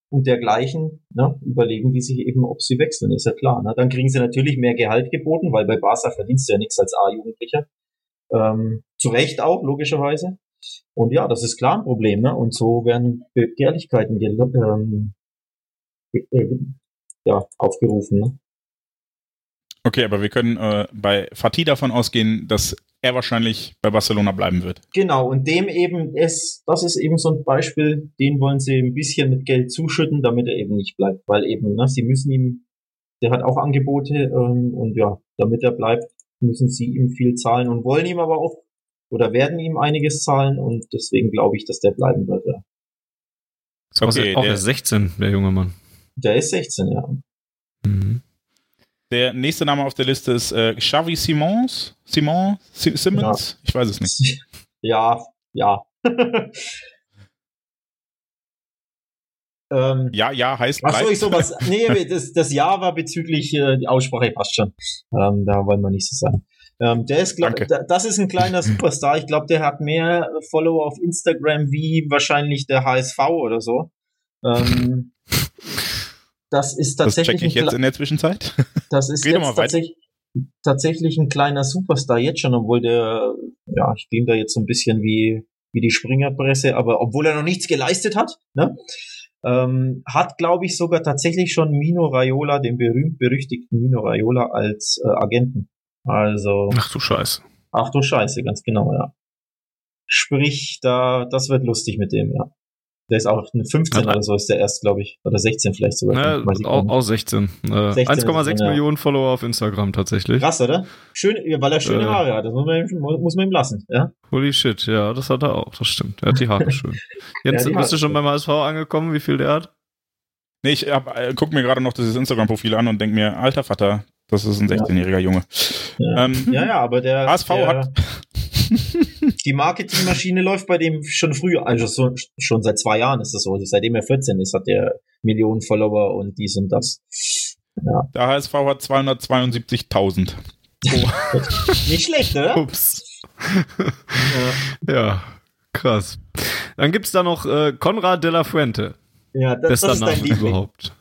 und dergleichen, ne, überlegen die sich eben, ob sie wechseln, ist ja klar. Ne? Dann kriegen sie natürlich mehr Gehalt geboten, weil bei Barca verdienst du ja nichts als A-Jugendlicher. Ähm, zu Recht auch, logischerweise. Und ja, das ist klar ein Problem, ne? Und so werden Begehrlichkeiten ähm, äh, ja, aufgerufen, ne? Okay, aber wir können äh, bei Fatih davon ausgehen, dass er wahrscheinlich bei Barcelona bleiben wird. Genau, und dem eben ist, das ist eben so ein Beispiel, den wollen sie ein bisschen mit Geld zuschütten, damit er eben nicht bleibt, weil eben, ne, sie müssen ihm, der hat auch Angebote, ähm, und ja, damit er bleibt, müssen sie ihm viel zahlen und wollen ihm aber auch, oder werden ihm einiges zahlen und deswegen glaube ich, dass der bleiben wird, ja. Ist auch, Okay, auch der- erst 16, der junge Mann. Der ist 16, ja. Mhm. Der nächste Name auf der Liste ist äh, Xavi Simons. Simon? Si Simmons? Ich weiß es nicht. <laughs> Ja, ja. <laughs> ähm, Ja, ja, heißt Ach so, bleibt. ich sowas. Nee, <laughs> das, das Ja war bezüglich äh, die Aussprache passt schon. Ähm, da wollen wir nicht so sein. Ähm, der ist, glaub, da, das ist ein kleiner Superstar. Ich glaube, der hat mehr Follower auf Instagram wie wahrscheinlich der HSV oder so. Ähm, das ist Das tatsächlich checke ich ein, jetzt in der Zwischenzeit. <laughs> das ist jetzt tatsächlich, tatsächlich ein kleiner Superstar jetzt schon, obwohl der, ja, ich klinge da jetzt so ein bisschen wie, wie die Springerpresse, aber obwohl er noch nichts geleistet hat, ne? Ähm, hat, glaube ich, sogar tatsächlich schon Mino Raiola, den berühmt-berüchtigten Mino Raiola, als äh, Agenten. Also, Ach du Scheiße. ach du Scheiße, ganz genau, ja. Sprich, da, das wird lustig mit dem, ja. Der ist auch ein 15 Ja. oder so ist der erst, glaube ich. Oder 16 vielleicht sogar. Ja, auch, auch 16. Äh, 16 1,6 ist, ja. Millionen Follower auf Instagram tatsächlich. Krass, oder? Schön, weil er schöne Äh. Haare hat. Das muss man, ihm- muss man ihm lassen, ja. Holy shit, ja, das hat er auch, das stimmt. Er hat die Haare schön. <laughs> Jens, die bist Haare du schon beim HSV angekommen, wie viel der hat? Nee, ich hab, äh, guck mir gerade noch dieses Instagram-Profil an und denk mir, alter Vater, das ist ein 16-jähriger Junge. Ja. Ähm, Ja, ja, aber der HSV der, hat <laughs> die Marketingmaschine läuft bei dem schon früher, also so, schon seit zwei Jahren ist das so. Seitdem er 14 ist, hat der Millionen Follower und dies und das. Ja, der HSV hat 272.000. <laughs> nicht schlecht, oder? Ups. Ja. Ja, Krass. Dann gibt's da noch äh, Konrad de la Fuente. Ja, das, Bester das ist dein Name Liebling. überhaupt.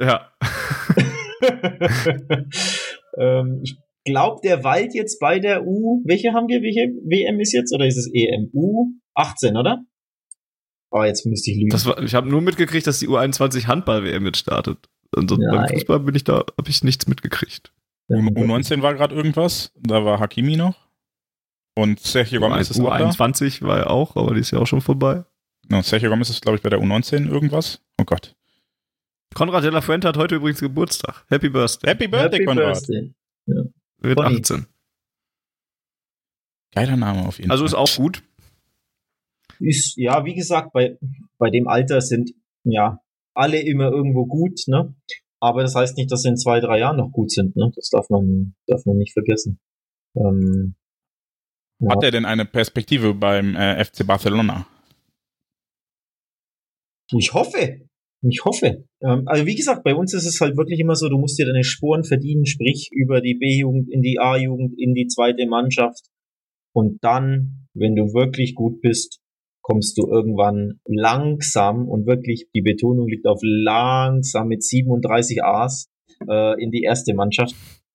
Ja. <laughs> <laughs> ähm, ich glaube, der Wald jetzt bei der U, welche haben wir? Welche WM ist jetzt? Oder ist es EM? U 18, oder? Oh, jetzt müsste ich lügen. Das war, ich habe nur mitgekriegt, dass die U21 Handball-WM jetzt startet. Ansonsten beim Nein. Fußball bin ich da, habe ich nichts mitgekriegt. U19 war gerade irgendwas, da war Hakimi noch. Und Sergio Gomez ist auch da. U21 war ja auch, aber die ist ja auch schon vorbei. No, Sergio Gomez ist, glaube ich, bei der U19 irgendwas. Oh Gott. Konrad de la Fuente hat heute übrigens Geburtstag. Happy Birthday. Happy Birthday, Happy Konrad. Birthday. Wird Conny. 18. Geiler Name auf jeden Also ist Fall. auch gut. Ist, ja, wie gesagt, bei, bei dem Alter sind ja alle immer irgendwo gut, ne? Aber das heißt nicht, dass sie in zwei, drei Jahren noch gut sind, ne? Das darf man, darf man nicht vergessen. Ähm, ja. Hat er denn eine Perspektive beim äh, FC Barcelona? Ich hoffe. Ich hoffe. Ähm, also wie gesagt, bei uns ist es halt wirklich immer so, du musst dir deine Sporen verdienen, sprich über die B-Jugend in die A-Jugend, in die zweite Mannschaft. Und dann, wenn du wirklich gut bist, kommst du irgendwann langsam und wirklich, die Betonung liegt auf langsam mit 37 A's äh, in die erste Mannschaft.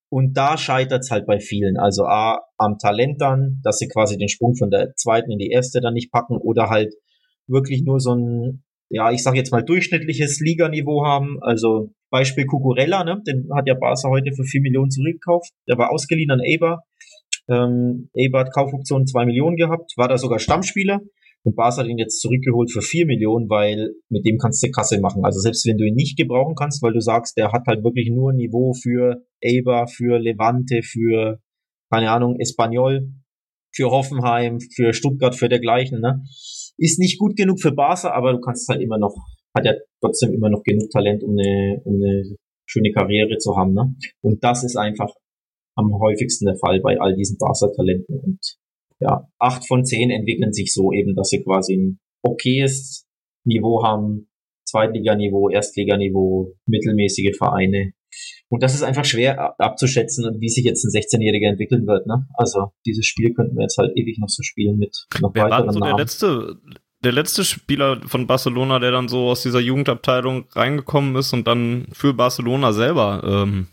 Und da scheitert's halt bei vielen. Also A, am Talent dann, dass sie quasi den Sprung von der zweiten in die erste dann nicht packen oder halt wirklich nur so ein, ja, ich sage jetzt mal durchschnittliches Liganiveau haben. Also Beispiel Cucurella, ne? den hat ja Barca heute für 4 Millionen zurückgekauft. Der war ausgeliehen an Eber. Ähm, Eber hat Kaufoption 2 Millionen gehabt, war da sogar Stammspieler. Und Barca hat ihn jetzt zurückgeholt für 4 Millionen, weil mit dem kannst du Kasse machen. Also selbst wenn du ihn nicht gebrauchen kannst, weil du sagst, der hat halt wirklich nur Niveau für Eber, für Levante, für, keine Ahnung, Espanyol, für Hoffenheim, für Stuttgart, für dergleichen, ne? Ist nicht gut genug für Barca, aber du kannst halt immer noch, hat ja trotzdem immer noch genug Talent, um eine, um eine schöne Karriere zu haben, ne? Und das ist einfach am häufigsten der Fall bei all diesen Barca-Talenten. Und ja, acht von zehn entwickeln sich so eben, dass sie quasi ein okayes Niveau haben, Zweitliganiveau, Erstliganiveau, mittelmäßige Vereine. Und das ist einfach schwer ab- abzuschätzen, wie sich jetzt ein 16-Jähriger entwickeln wird. Ne? Also dieses Spiel könnten wir jetzt halt ewig noch so spielen mit noch Wer war weiteren denn so der Namen. letzte, der letzte Spieler von Barcelona, der dann so aus dieser Jugendabteilung reingekommen ist und dann für Barcelona selber ähm,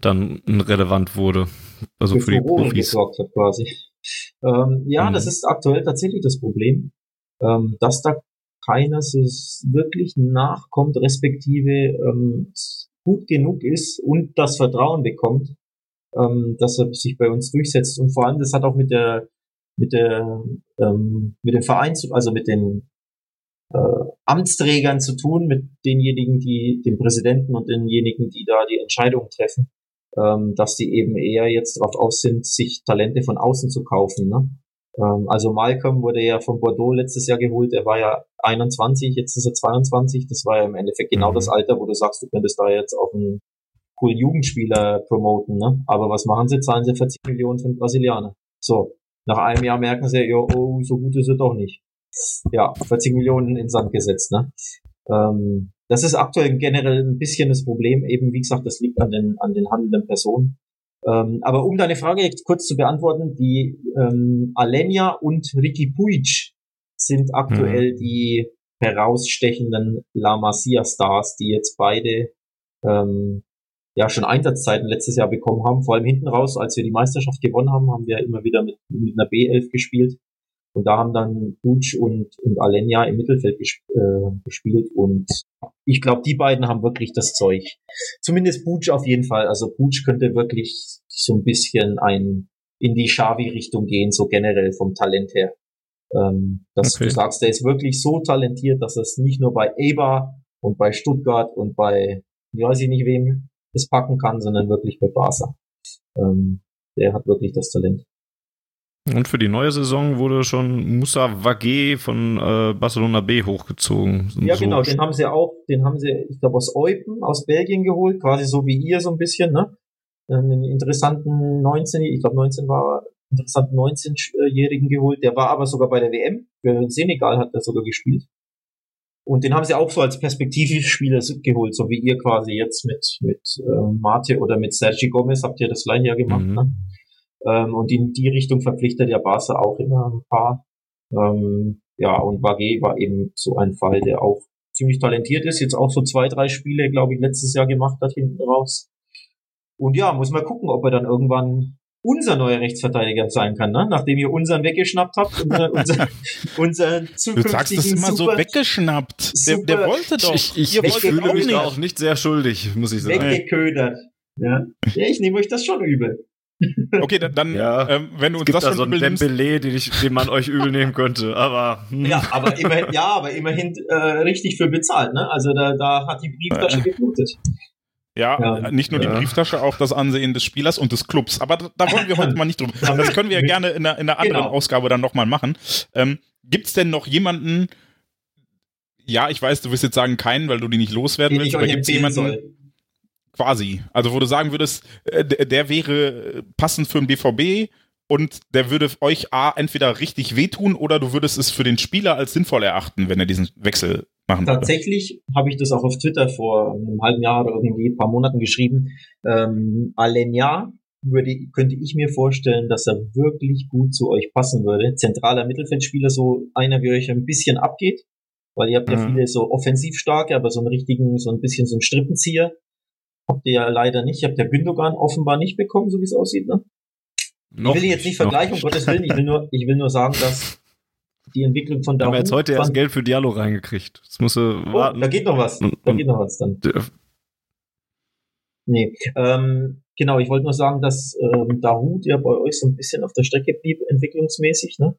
dann relevant wurde? Also für, die Furore Profis. gesorgt hat quasi. Ähm, ja, Mhm. das ist aktuell tatsächlich das Problem, ähm, dass da keiner so wirklich nachkommt, respektive ähm, gut genug ist und das Vertrauen bekommt, ähm, dass er sich bei uns durchsetzt. Und vor allem, das hat auch mit der mit der ähm, mit dem Verein zu, also mit den äh, Amtsträgern zu tun, mit denjenigen, die dem Präsidenten und denjenigen, die da die Entscheidungen treffen ähm, dass die eben eher jetzt darauf aus sind, sich Talente von außen zu kaufen. Ne? Ähm, also Malcolm wurde ja von Bordeaux letztes Jahr geholt, er war ja 21, jetzt ist er 22, das war ja im Endeffekt genau Mhm. das Alter, wo du sagst, du könntest da jetzt auch einen coolen Jugendspieler promoten, ne? Aber was machen sie? Zahlen sie 40 Millionen von Brasilianer. So, nach einem Jahr merken sie, ja, oh, so gut ist er doch nicht. Ja, 40 Millionen in Sand gesetzt, ne? Ähm, das ist aktuell generell ein bisschen das Problem. Eben, wie gesagt, das liegt an den, an den handelnden Personen. Ähm, aber um deine Frage jetzt kurz zu beantworten, die ähm, Alenia und Ricky Puig sind aktuell die herausstechenden La Masia Stars, die jetzt beide ähm, ja schon Einsatzzeiten letztes Jahr bekommen haben. Vor allem hinten raus, als wir die Meisterschaft gewonnen haben, haben wir immer wieder mit, mit einer B11 gespielt. Und da haben dann Puig und, und Alenia im Mittelfeld gesp äh, gespielt. Und ich glaube, die beiden haben wirklich das Zeug. Zumindest Puig auf jeden Fall. Also Puig könnte wirklich so ein bisschen ein in die Xavi-Richtung gehen, so generell vom Talent her. Ähm, dass Okay. du sagst, der ist wirklich so talentiert, dass es nicht nur bei Eber und bei Stuttgart und bei, wie weiß ich nicht wem, es packen kann, sondern wirklich bei Barca. Ähm, der hat wirklich das Talent. Und für die neue Saison wurde schon Moussa Wagé von äh, Barcelona B hochgezogen. Ja, so genau, den haben sie auch, den haben sie, ich glaube, aus Eupen, aus Belgien geholt, quasi so wie ihr so ein bisschen, ne? Einen interessanten 19, ich glaube 19 war, interessanten 19-Jährigen geholt, der war aber sogar bei der WM, für Senegal hat er sogar gespielt. Und den haben sie auch so als Perspektivspieler geholt, so wie ihr quasi jetzt mit, mit äh, Mate oder mit Sergi Gomez habt ihr das gleiche ja gemacht, Mhm. ne? Ähm, und in die Richtung verpflichtet ja Barca auch immer ein paar Ähm, ja, und Bagé war eben so ein Fall, der auch ziemlich talentiert ist, jetzt auch so zwei, drei Spiele, glaube ich, letztes Jahr gemacht hat hinten raus. Und ja, muss mal gucken, ob er dann irgendwann unser neuer Rechtsverteidiger sein kann, ne? nachdem ihr unseren weggeschnappt habt, unser, <laughs> unser, unseren Du sagst es immer so weggeschnappt. Der, der wollte doch. Ich, ich, ich fühle auch mich nicht. da auch nicht sehr schuldig, muss ich sagen. weggeködert. Ja. ja, ich nehme euch das schon übel. Okay, dann, dann Ja. ähm, wenn du Es uns gibt das da schon so übel nimmst, Dembele, den, ich, den man euch übel nehmen könnte, aber hm. Ja, aber immerhin, ja, aber immerhin äh, richtig für bezahlt, ne? Also da, da hat die Brieftasche geblutet. Ja, Ja. nicht nur Ja. die Brieftasche, auch das Ansehen des Spielers und des Clubs. Aber da, da wollen wir heute mal nicht drüber. Das können wir ja gerne in einer, in einer anderen Genau. Ausgabe dann nochmal machen. Ähm, gibt's denn noch jemanden, ja, ich weiß, du wirst jetzt sagen keinen, weil du die nicht loswerden Den ich willst, aber gibt's empfehlen jemanden soll. Quasi, also wo du sagen würdest, äh, der, der wäre passend für den BVB und der würde euch A, entweder richtig wehtun oder du würdest es für den Spieler als sinnvoll erachten, wenn er diesen Wechsel machen würde. Tatsächlich habe ich das auch auf Twitter vor einem halben Jahr oder irgendwie ein paar Monaten geschrieben. Ähm, Alenia würde, könnte ich mir vorstellen, dass er wirklich gut zu euch passen würde. Zentraler Mittelfeldspieler, so einer, wie euch ein bisschen abgeht, weil ihr habt ja Mhm. viele so offensiv starke, aber so einen richtigen, so ein bisschen so einen Strippenzieher. Habt ihr ja leider nicht. Ihr habt ja Gündogan offenbar nicht bekommen, so wie es aussieht, ne? noch ich will jetzt nicht vergleichen, um Gottes Willen. Ich will nur, ich will nur sagen, dass die Entwicklung von Wir haben Dahoud jetzt heute erst Geld für Diallo reingekriegt. Jetzt musst du Oh, warten. da geht noch was. Da geht noch was dann. Nee, ähm, genau, ich wollte nur sagen, dass ähm, Dahut ja bei euch so ein bisschen auf der Strecke blieb, entwicklungsmäßig, ne?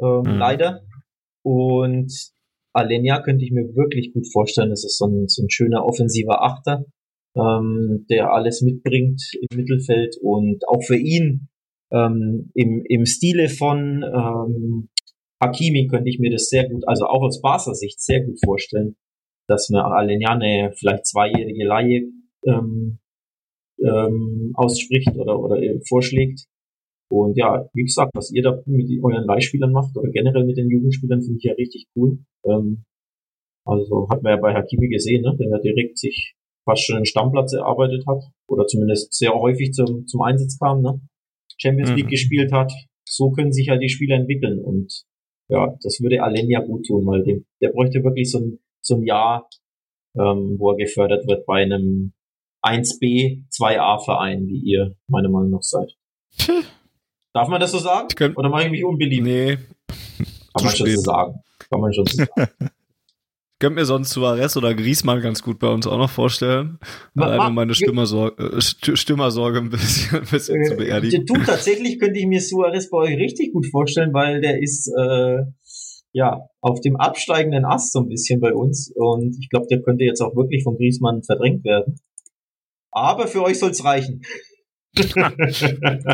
Ähm, Mhm. Leider. Und Alenia könnte ich mir wirklich gut vorstellen, das ist so ein, so ein schöner offensiver Achter, ähm, der alles mitbringt im Mittelfeld und auch für ihn ähm, im, im Stile von ähm, Hakimi könnte ich mir das sehr gut, also auch aus Barca Sicht sehr gut vorstellen, dass man Alenia eine vielleicht zweijährige Laie ähm, ähm, ausspricht oder, oder eben vorschlägt. Und ja, wie gesagt, was ihr da mit euren Leihspielern macht oder generell mit den Jugendspielern, finde ich ja richtig cool. Ähm, also hat man ja bei Hakimi gesehen, ne? der ja direkt sich fast schon einen Stammplatz erarbeitet hat oder zumindest sehr häufig zum, zum Einsatz kam, ne? Champions Mhm. League gespielt hat. So können sich halt die Spieler entwickeln und ja, das würde Alenia gut tun, weil dem, der bräuchte wirklich so ein, so ein Jahr, ähm, wo er gefördert wird bei einem 1B, 2A Verein, wie ihr meiner Meinung nach seid. Darf man das so sagen? Oder mache ich mich unbeliebt? Nee, Kann man schon so sagen. Kann man schon so sagen. <laughs> könnt mir sonst Suarez oder Griezmann ganz gut bei uns auch noch vorstellen. Ma- um meine Stimmersorge, äh, ein bisschen, <laughs> ein bisschen zu Äh, beerdigen. Du, tatsächlich könnte ich mir Suarez bei euch richtig gut vorstellen, weil der ist äh, ja auf dem absteigenden Ast so ein bisschen bei uns und ich glaube, der könnte jetzt auch wirklich von Griezmann verdrängt werden. Aber für euch soll's reichen. <laughs>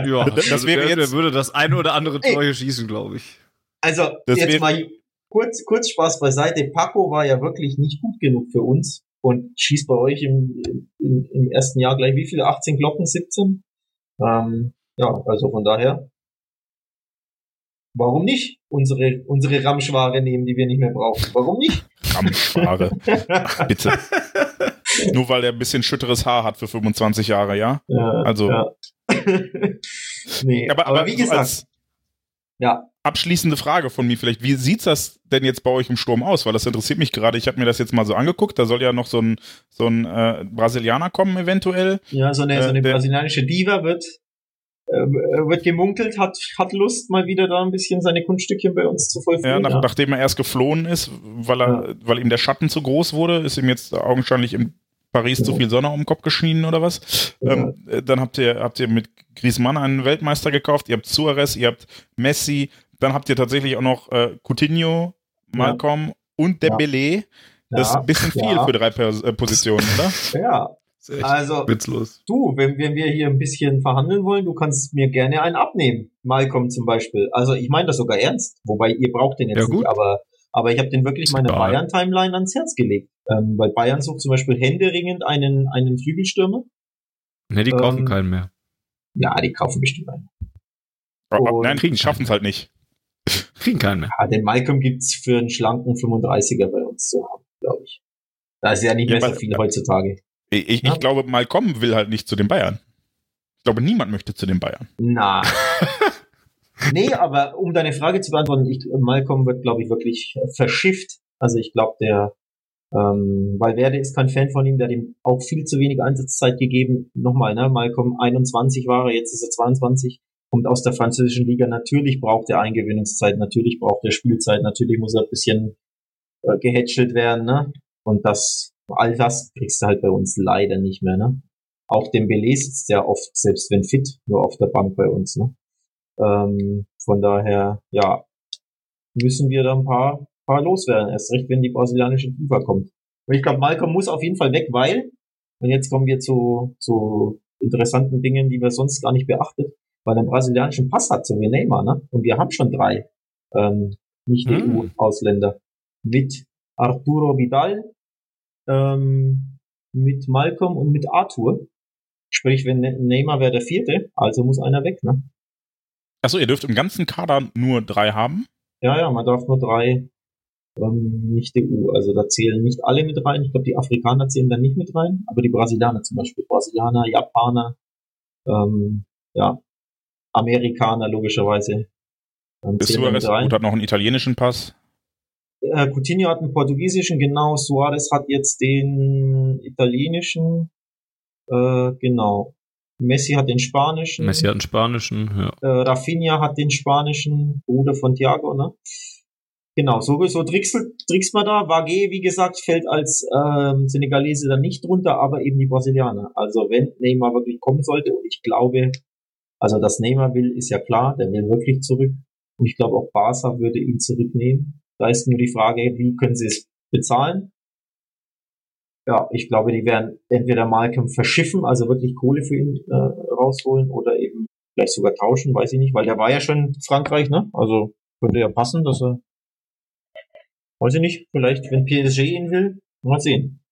Ja, Das- also wäre der, der jetzt- würde das ein oder andere. Tor hier schießen, glaube ich. Also Das jetzt mal kurz, kurz Spaß beiseite. Paco war ja wirklich nicht gut genug für uns und schießt bei euch im, im, im ersten Jahr gleich wie viele? 18 Glocken, 17? Ähm, ja, also von daher. Warum nicht unsere, unsere Ramschware nehmen, die wir nicht mehr brauchen? Warum nicht? Ramschware. <laughs> Bitte. Nur weil er ein bisschen schütteres Haar hat für 25 Jahre, ja? Ja, Also- Ja. <laughs> nee, Aber, aber, wie so gesagt, als ja, abschließende Frage von mir vielleicht, wie sieht's das denn jetzt bei euch im Sturm aus? Weil das interessiert mich gerade. Ich habe mir das jetzt mal so angeguckt. Da soll ja noch so ein, so ein äh, Brasilianer kommen eventuell. ja, so eine, Äh, so eine der- brasilianische Diva wird, äh, wird gemunkelt, hat, hat Lust, mal wieder da ein bisschen seine Kunststückchen bei uns zu Ja, vollführen. nach, ja. Nachdem er erst geflohen ist, weil, er, weil ihm der Schatten zu groß wurde, ist ihm jetzt augenscheinlich in Paris zu Ja. viel Sonne um den Kopf geschienen oder was. Ja. Ähm, äh, dann habt ihr, habt ihr mit Griezmann einen Weltmeister gekauft, ihr habt Suarez, ihr habt Messi, dann habt ihr tatsächlich auch noch äh, Coutinho, Malcolm und Dembele. Das ist Ja, ein bisschen viel ja. für drei Pers äh, Positionen, oder? Ja, also witzlos. du, wenn, wenn wir hier ein bisschen verhandeln wollen, du kannst mir gerne einen abnehmen. Malcolm zum Beispiel. Also ich meine das sogar ernst. Wobei ihr braucht den jetzt Ja, gut. nicht, aber, aber ich habe den wirklich meiner Ja. Bayern-Timeline ans Herz gelegt. Ähm, weil Bayern sucht zum Beispiel händeringend einen, einen Flügelstürmer. Ne, die kaufen Ähm, keinen mehr. Ja, die kaufen bestimmt einen. Aber, Und nein, kriegen die schaffen es halt nicht. Kriegen keinen mehr. Ja, den Malcolm gibt's für einen schlanken 35er bei uns zu haben, glaube ich. Da ist ja nicht Ja, mehr so weil- viel heutzutage. Ich, ich, Ja. ich glaube, Malcolm will halt nicht zu den Bayern. Ich glaube, niemand möchte zu den Bayern. Na, <laughs> nee, aber um deine Frage zu beantworten, ich, Malcolm wird, glaube ich, wirklich verschifft. Also ich glaube, der ähm, Valverde ist kein Fan von ihm, der hat ihm auch viel zu wenig Einsatzzeit gegeben. Nochmal, ne, Malcolm 21 war er, jetzt ist er 22, kommt aus der französischen Liga. Natürlich braucht er Eingewöhnungszeit, natürlich braucht er Spielzeit, natürlich muss er ein bisschen äh, gehätschelt werden, ne? Und das, all das kriegst du halt bei uns leider nicht mehr, ne? Auch den Belay sitzt ja oft, selbst wenn fit, nur auf der Bank bei uns, ne? Ähm, von daher, ja, müssen wir da ein paar paar loswerden. Erst recht, wenn die brasilianische FIFA kommt. Und ich glaube, Malcolm muss auf jeden Fall weg, weil, und jetzt kommen wir zu, zu interessanten Dingen, die wir sonst gar nicht beachtet, weil er einen brasilianischen Pass hat, so wie Neymar, ne? Und wir haben schon drei, ähm, nicht hm. EU-Ausländer. Mit Arturo Vidal, ähm, mit Malcolm und mit Arthur. Sprich, wenn ne-, Neymar wäre der vierte, also muss einer weg, ne? Achso, ihr dürft im ganzen Kader nur drei haben? Ja, ja, man darf nur drei ähm, nicht EU. Also da zählen nicht alle mit rein. Ich glaube, die Afrikaner zählen da nicht mit rein, aber die Brasilianer zum Beispiel. Brasilianer, Japaner, ähm, ja, Amerikaner logischerweise. Ähm, Ist Suarez gut, hat noch einen italienischen Pass? Äh, Coutinho hat einen portugiesischen, genau. Suarez hat jetzt den italienischen, äh, genau. Messi hat den spanischen. Messi hat den spanischen, ja. Äh, Rafinha hat den spanischen, Bruder von Thiago, ne? Genau, so, so trickselt, trickst man da. Wage, wie gesagt, fällt als ähm, Senegalese dann nicht drunter, aber eben die Brasilianer. Also wenn Neymar wirklich kommen sollte, und ich glaube, also dass Neymar will, ist ja klar, der will wirklich zurück. Und ich glaube auch Barca würde ihn zurücknehmen. Da ist nur die Frage, wie können sie es bezahlen? Ja, ich glaube, die werden entweder Malcolm verschiffen, also wirklich Kohle für ihn äh, rausholen oder eben vielleicht sogar tauschen, weiß ich nicht, weil der war ja schon in Frankreich, ne? Also könnte ja passen, dass er Weiß ich nicht, vielleicht, wenn PSG ihn will, mal sehen.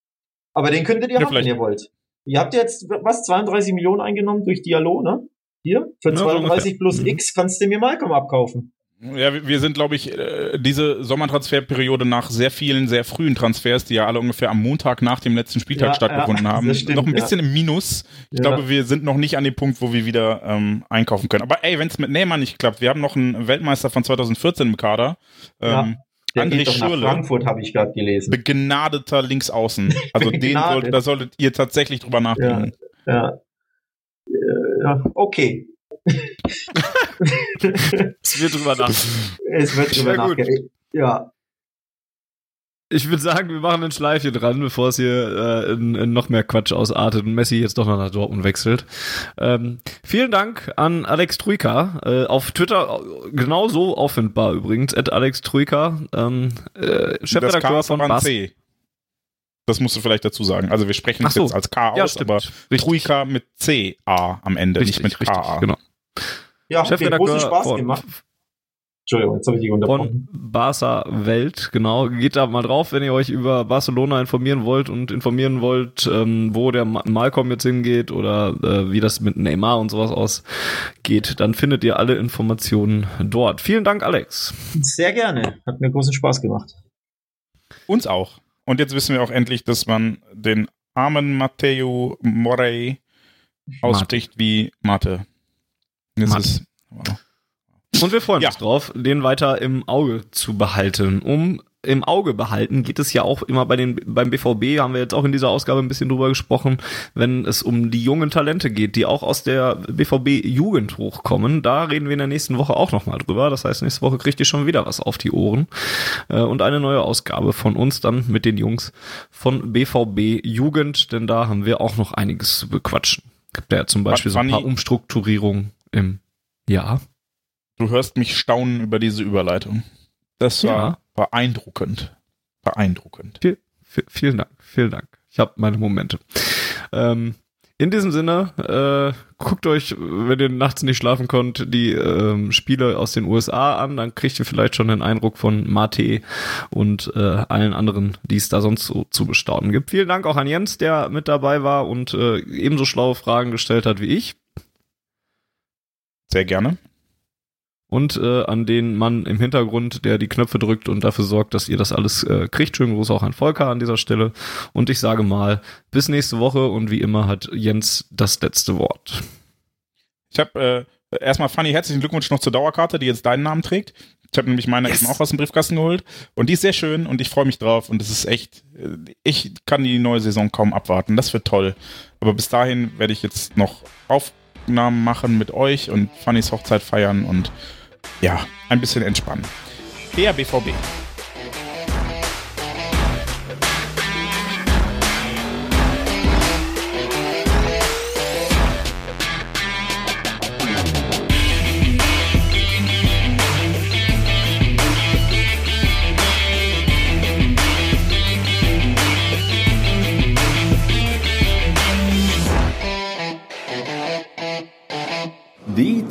Aber den könntet ihr ja, haben, wenn ihr wollt. Ihr habt jetzt, was, 32 Millionen eingenommen durch Dialog, ne? Hier, für ja, 32 so plus mhm. X kannst du mir Malcolm abkaufen. Ja, wir sind, glaube ich, äh, diese Sommertransferperiode nach sehr vielen, sehr frühen Transfers, die ja alle ungefähr am Montag nach dem letzten Spieltag ja, stattgefunden ja, haben, stimmt, noch ein bisschen ja. im Minus. Ich glaube, wir sind noch nicht an dem Punkt, wo wir wieder ähm, einkaufen können. Aber ey, wenn es mit Neymar nicht klappt, wir haben noch einen Weltmeister von 2014 im Kader. Ähm, der André geht Schürle, Frankfurt, habe ich gerade gelesen. Begnadeter Linksaußen. Also <laughs> den sollt, da solltet ihr tatsächlich drüber nachdenken. Ja, ja. okay. es wird drüber nachdenken. Es wird drüber nachdenken. Ja, ich würde sagen, wir machen ein Schleifchen dran, bevor es hier äh, in, in, noch mehr Quatsch ausartet und Messi jetzt doch noch nach Dortmund wechselt. Ähm, vielen Dank an Alex Truika. Äh, auf Twitter genauso auffindbar übrigens, at Alex Truika, ähm, äh, Chefredakteur von Bas. C. Das musst du vielleicht dazu sagen. Also wir sprechen es so. jetzt als K aus, ja, aber richtig. Truika mit C A am Ende, richtig, nicht mit K A. Genau. Ja, hat mir großen Spaß gemacht. Entschuldigung, jetzt habe ich dich unterbrochen. Von Barca Welt, genau. Geht da mal drauf, wenn ihr euch über Barcelona informieren wollt und informieren wollt, ähm, wo der Malcolm jetzt hingeht oder äh, wie das mit Neymar und sowas ausgeht. Dann findet ihr alle Informationen dort. Vielen Dank, Alex. Sehr gerne. Hat mir großen Spaß gemacht. Uns auch. Und jetzt wissen wir auch endlich, dass man den armen Matteo Morey ausspricht Mate. wie Mate. Das Mate. ist. Wow. Und wir freuen ja. uns drauf, den weiter im Auge zu behalten. Um im Auge behalten geht es ja auch immer bei den beim BVB haben wir jetzt auch in dieser Ausgabe ein bisschen drüber gesprochen, wenn es um die jungen Talente geht, die auch aus der BVB Jugend hochkommen. Da reden wir in der nächsten Woche auch noch mal drüber. Das heißt, nächste Woche kriegt ihr schon wieder was auf die Ohren äh, und eine neue Ausgabe von uns dann mit den Jungs von BVB Jugend, denn da haben wir auch noch einiges zu bequatschen. Gibt ja zum Beispiel so ein paar Umstrukturierungen im Jahr. Du hörst mich staunen über diese Überleitung. Das war ja. Beeindruckend. Beeindruckend. Viel, viel, vielen Dank, vielen Dank. Ich habe meine Momente. Ähm, in diesem Sinne, äh, guckt euch, wenn ihr nachts nicht schlafen könnt, die ähm, Spiele aus den USA an, dann kriegt ihr vielleicht schon einen Eindruck von Mate und äh, allen anderen, die es da sonst so zu bestaunen gibt. Vielen Dank auch an Jens, der mit dabei war und äh, ebenso schlaue Fragen gestellt hat wie ich. Sehr gerne und äh, an den Mann im Hintergrund, der die Knöpfe drückt und dafür sorgt, dass ihr das alles äh, kriegt. Schönen Gruß auch an Volker an dieser Stelle. Und ich sage mal, bis nächste Woche und wie immer hat Jens das letzte Wort. Ich habe erstmal Fanny, herzlichen Glückwunsch noch zur Dauerkarte, die jetzt deinen Namen trägt. Ich habe nämlich meine yes. eben auch aus dem Briefkasten geholt und die ist sehr schön und ich freue mich drauf und es ist echt, ich kann die neue Saison kaum abwarten. Das wird toll. Aber bis dahin werde ich jetzt noch Aufnahmen machen mit euch und Fannys Hochzeit feiern und ja, ein bisschen entspannen. BRBVB. Die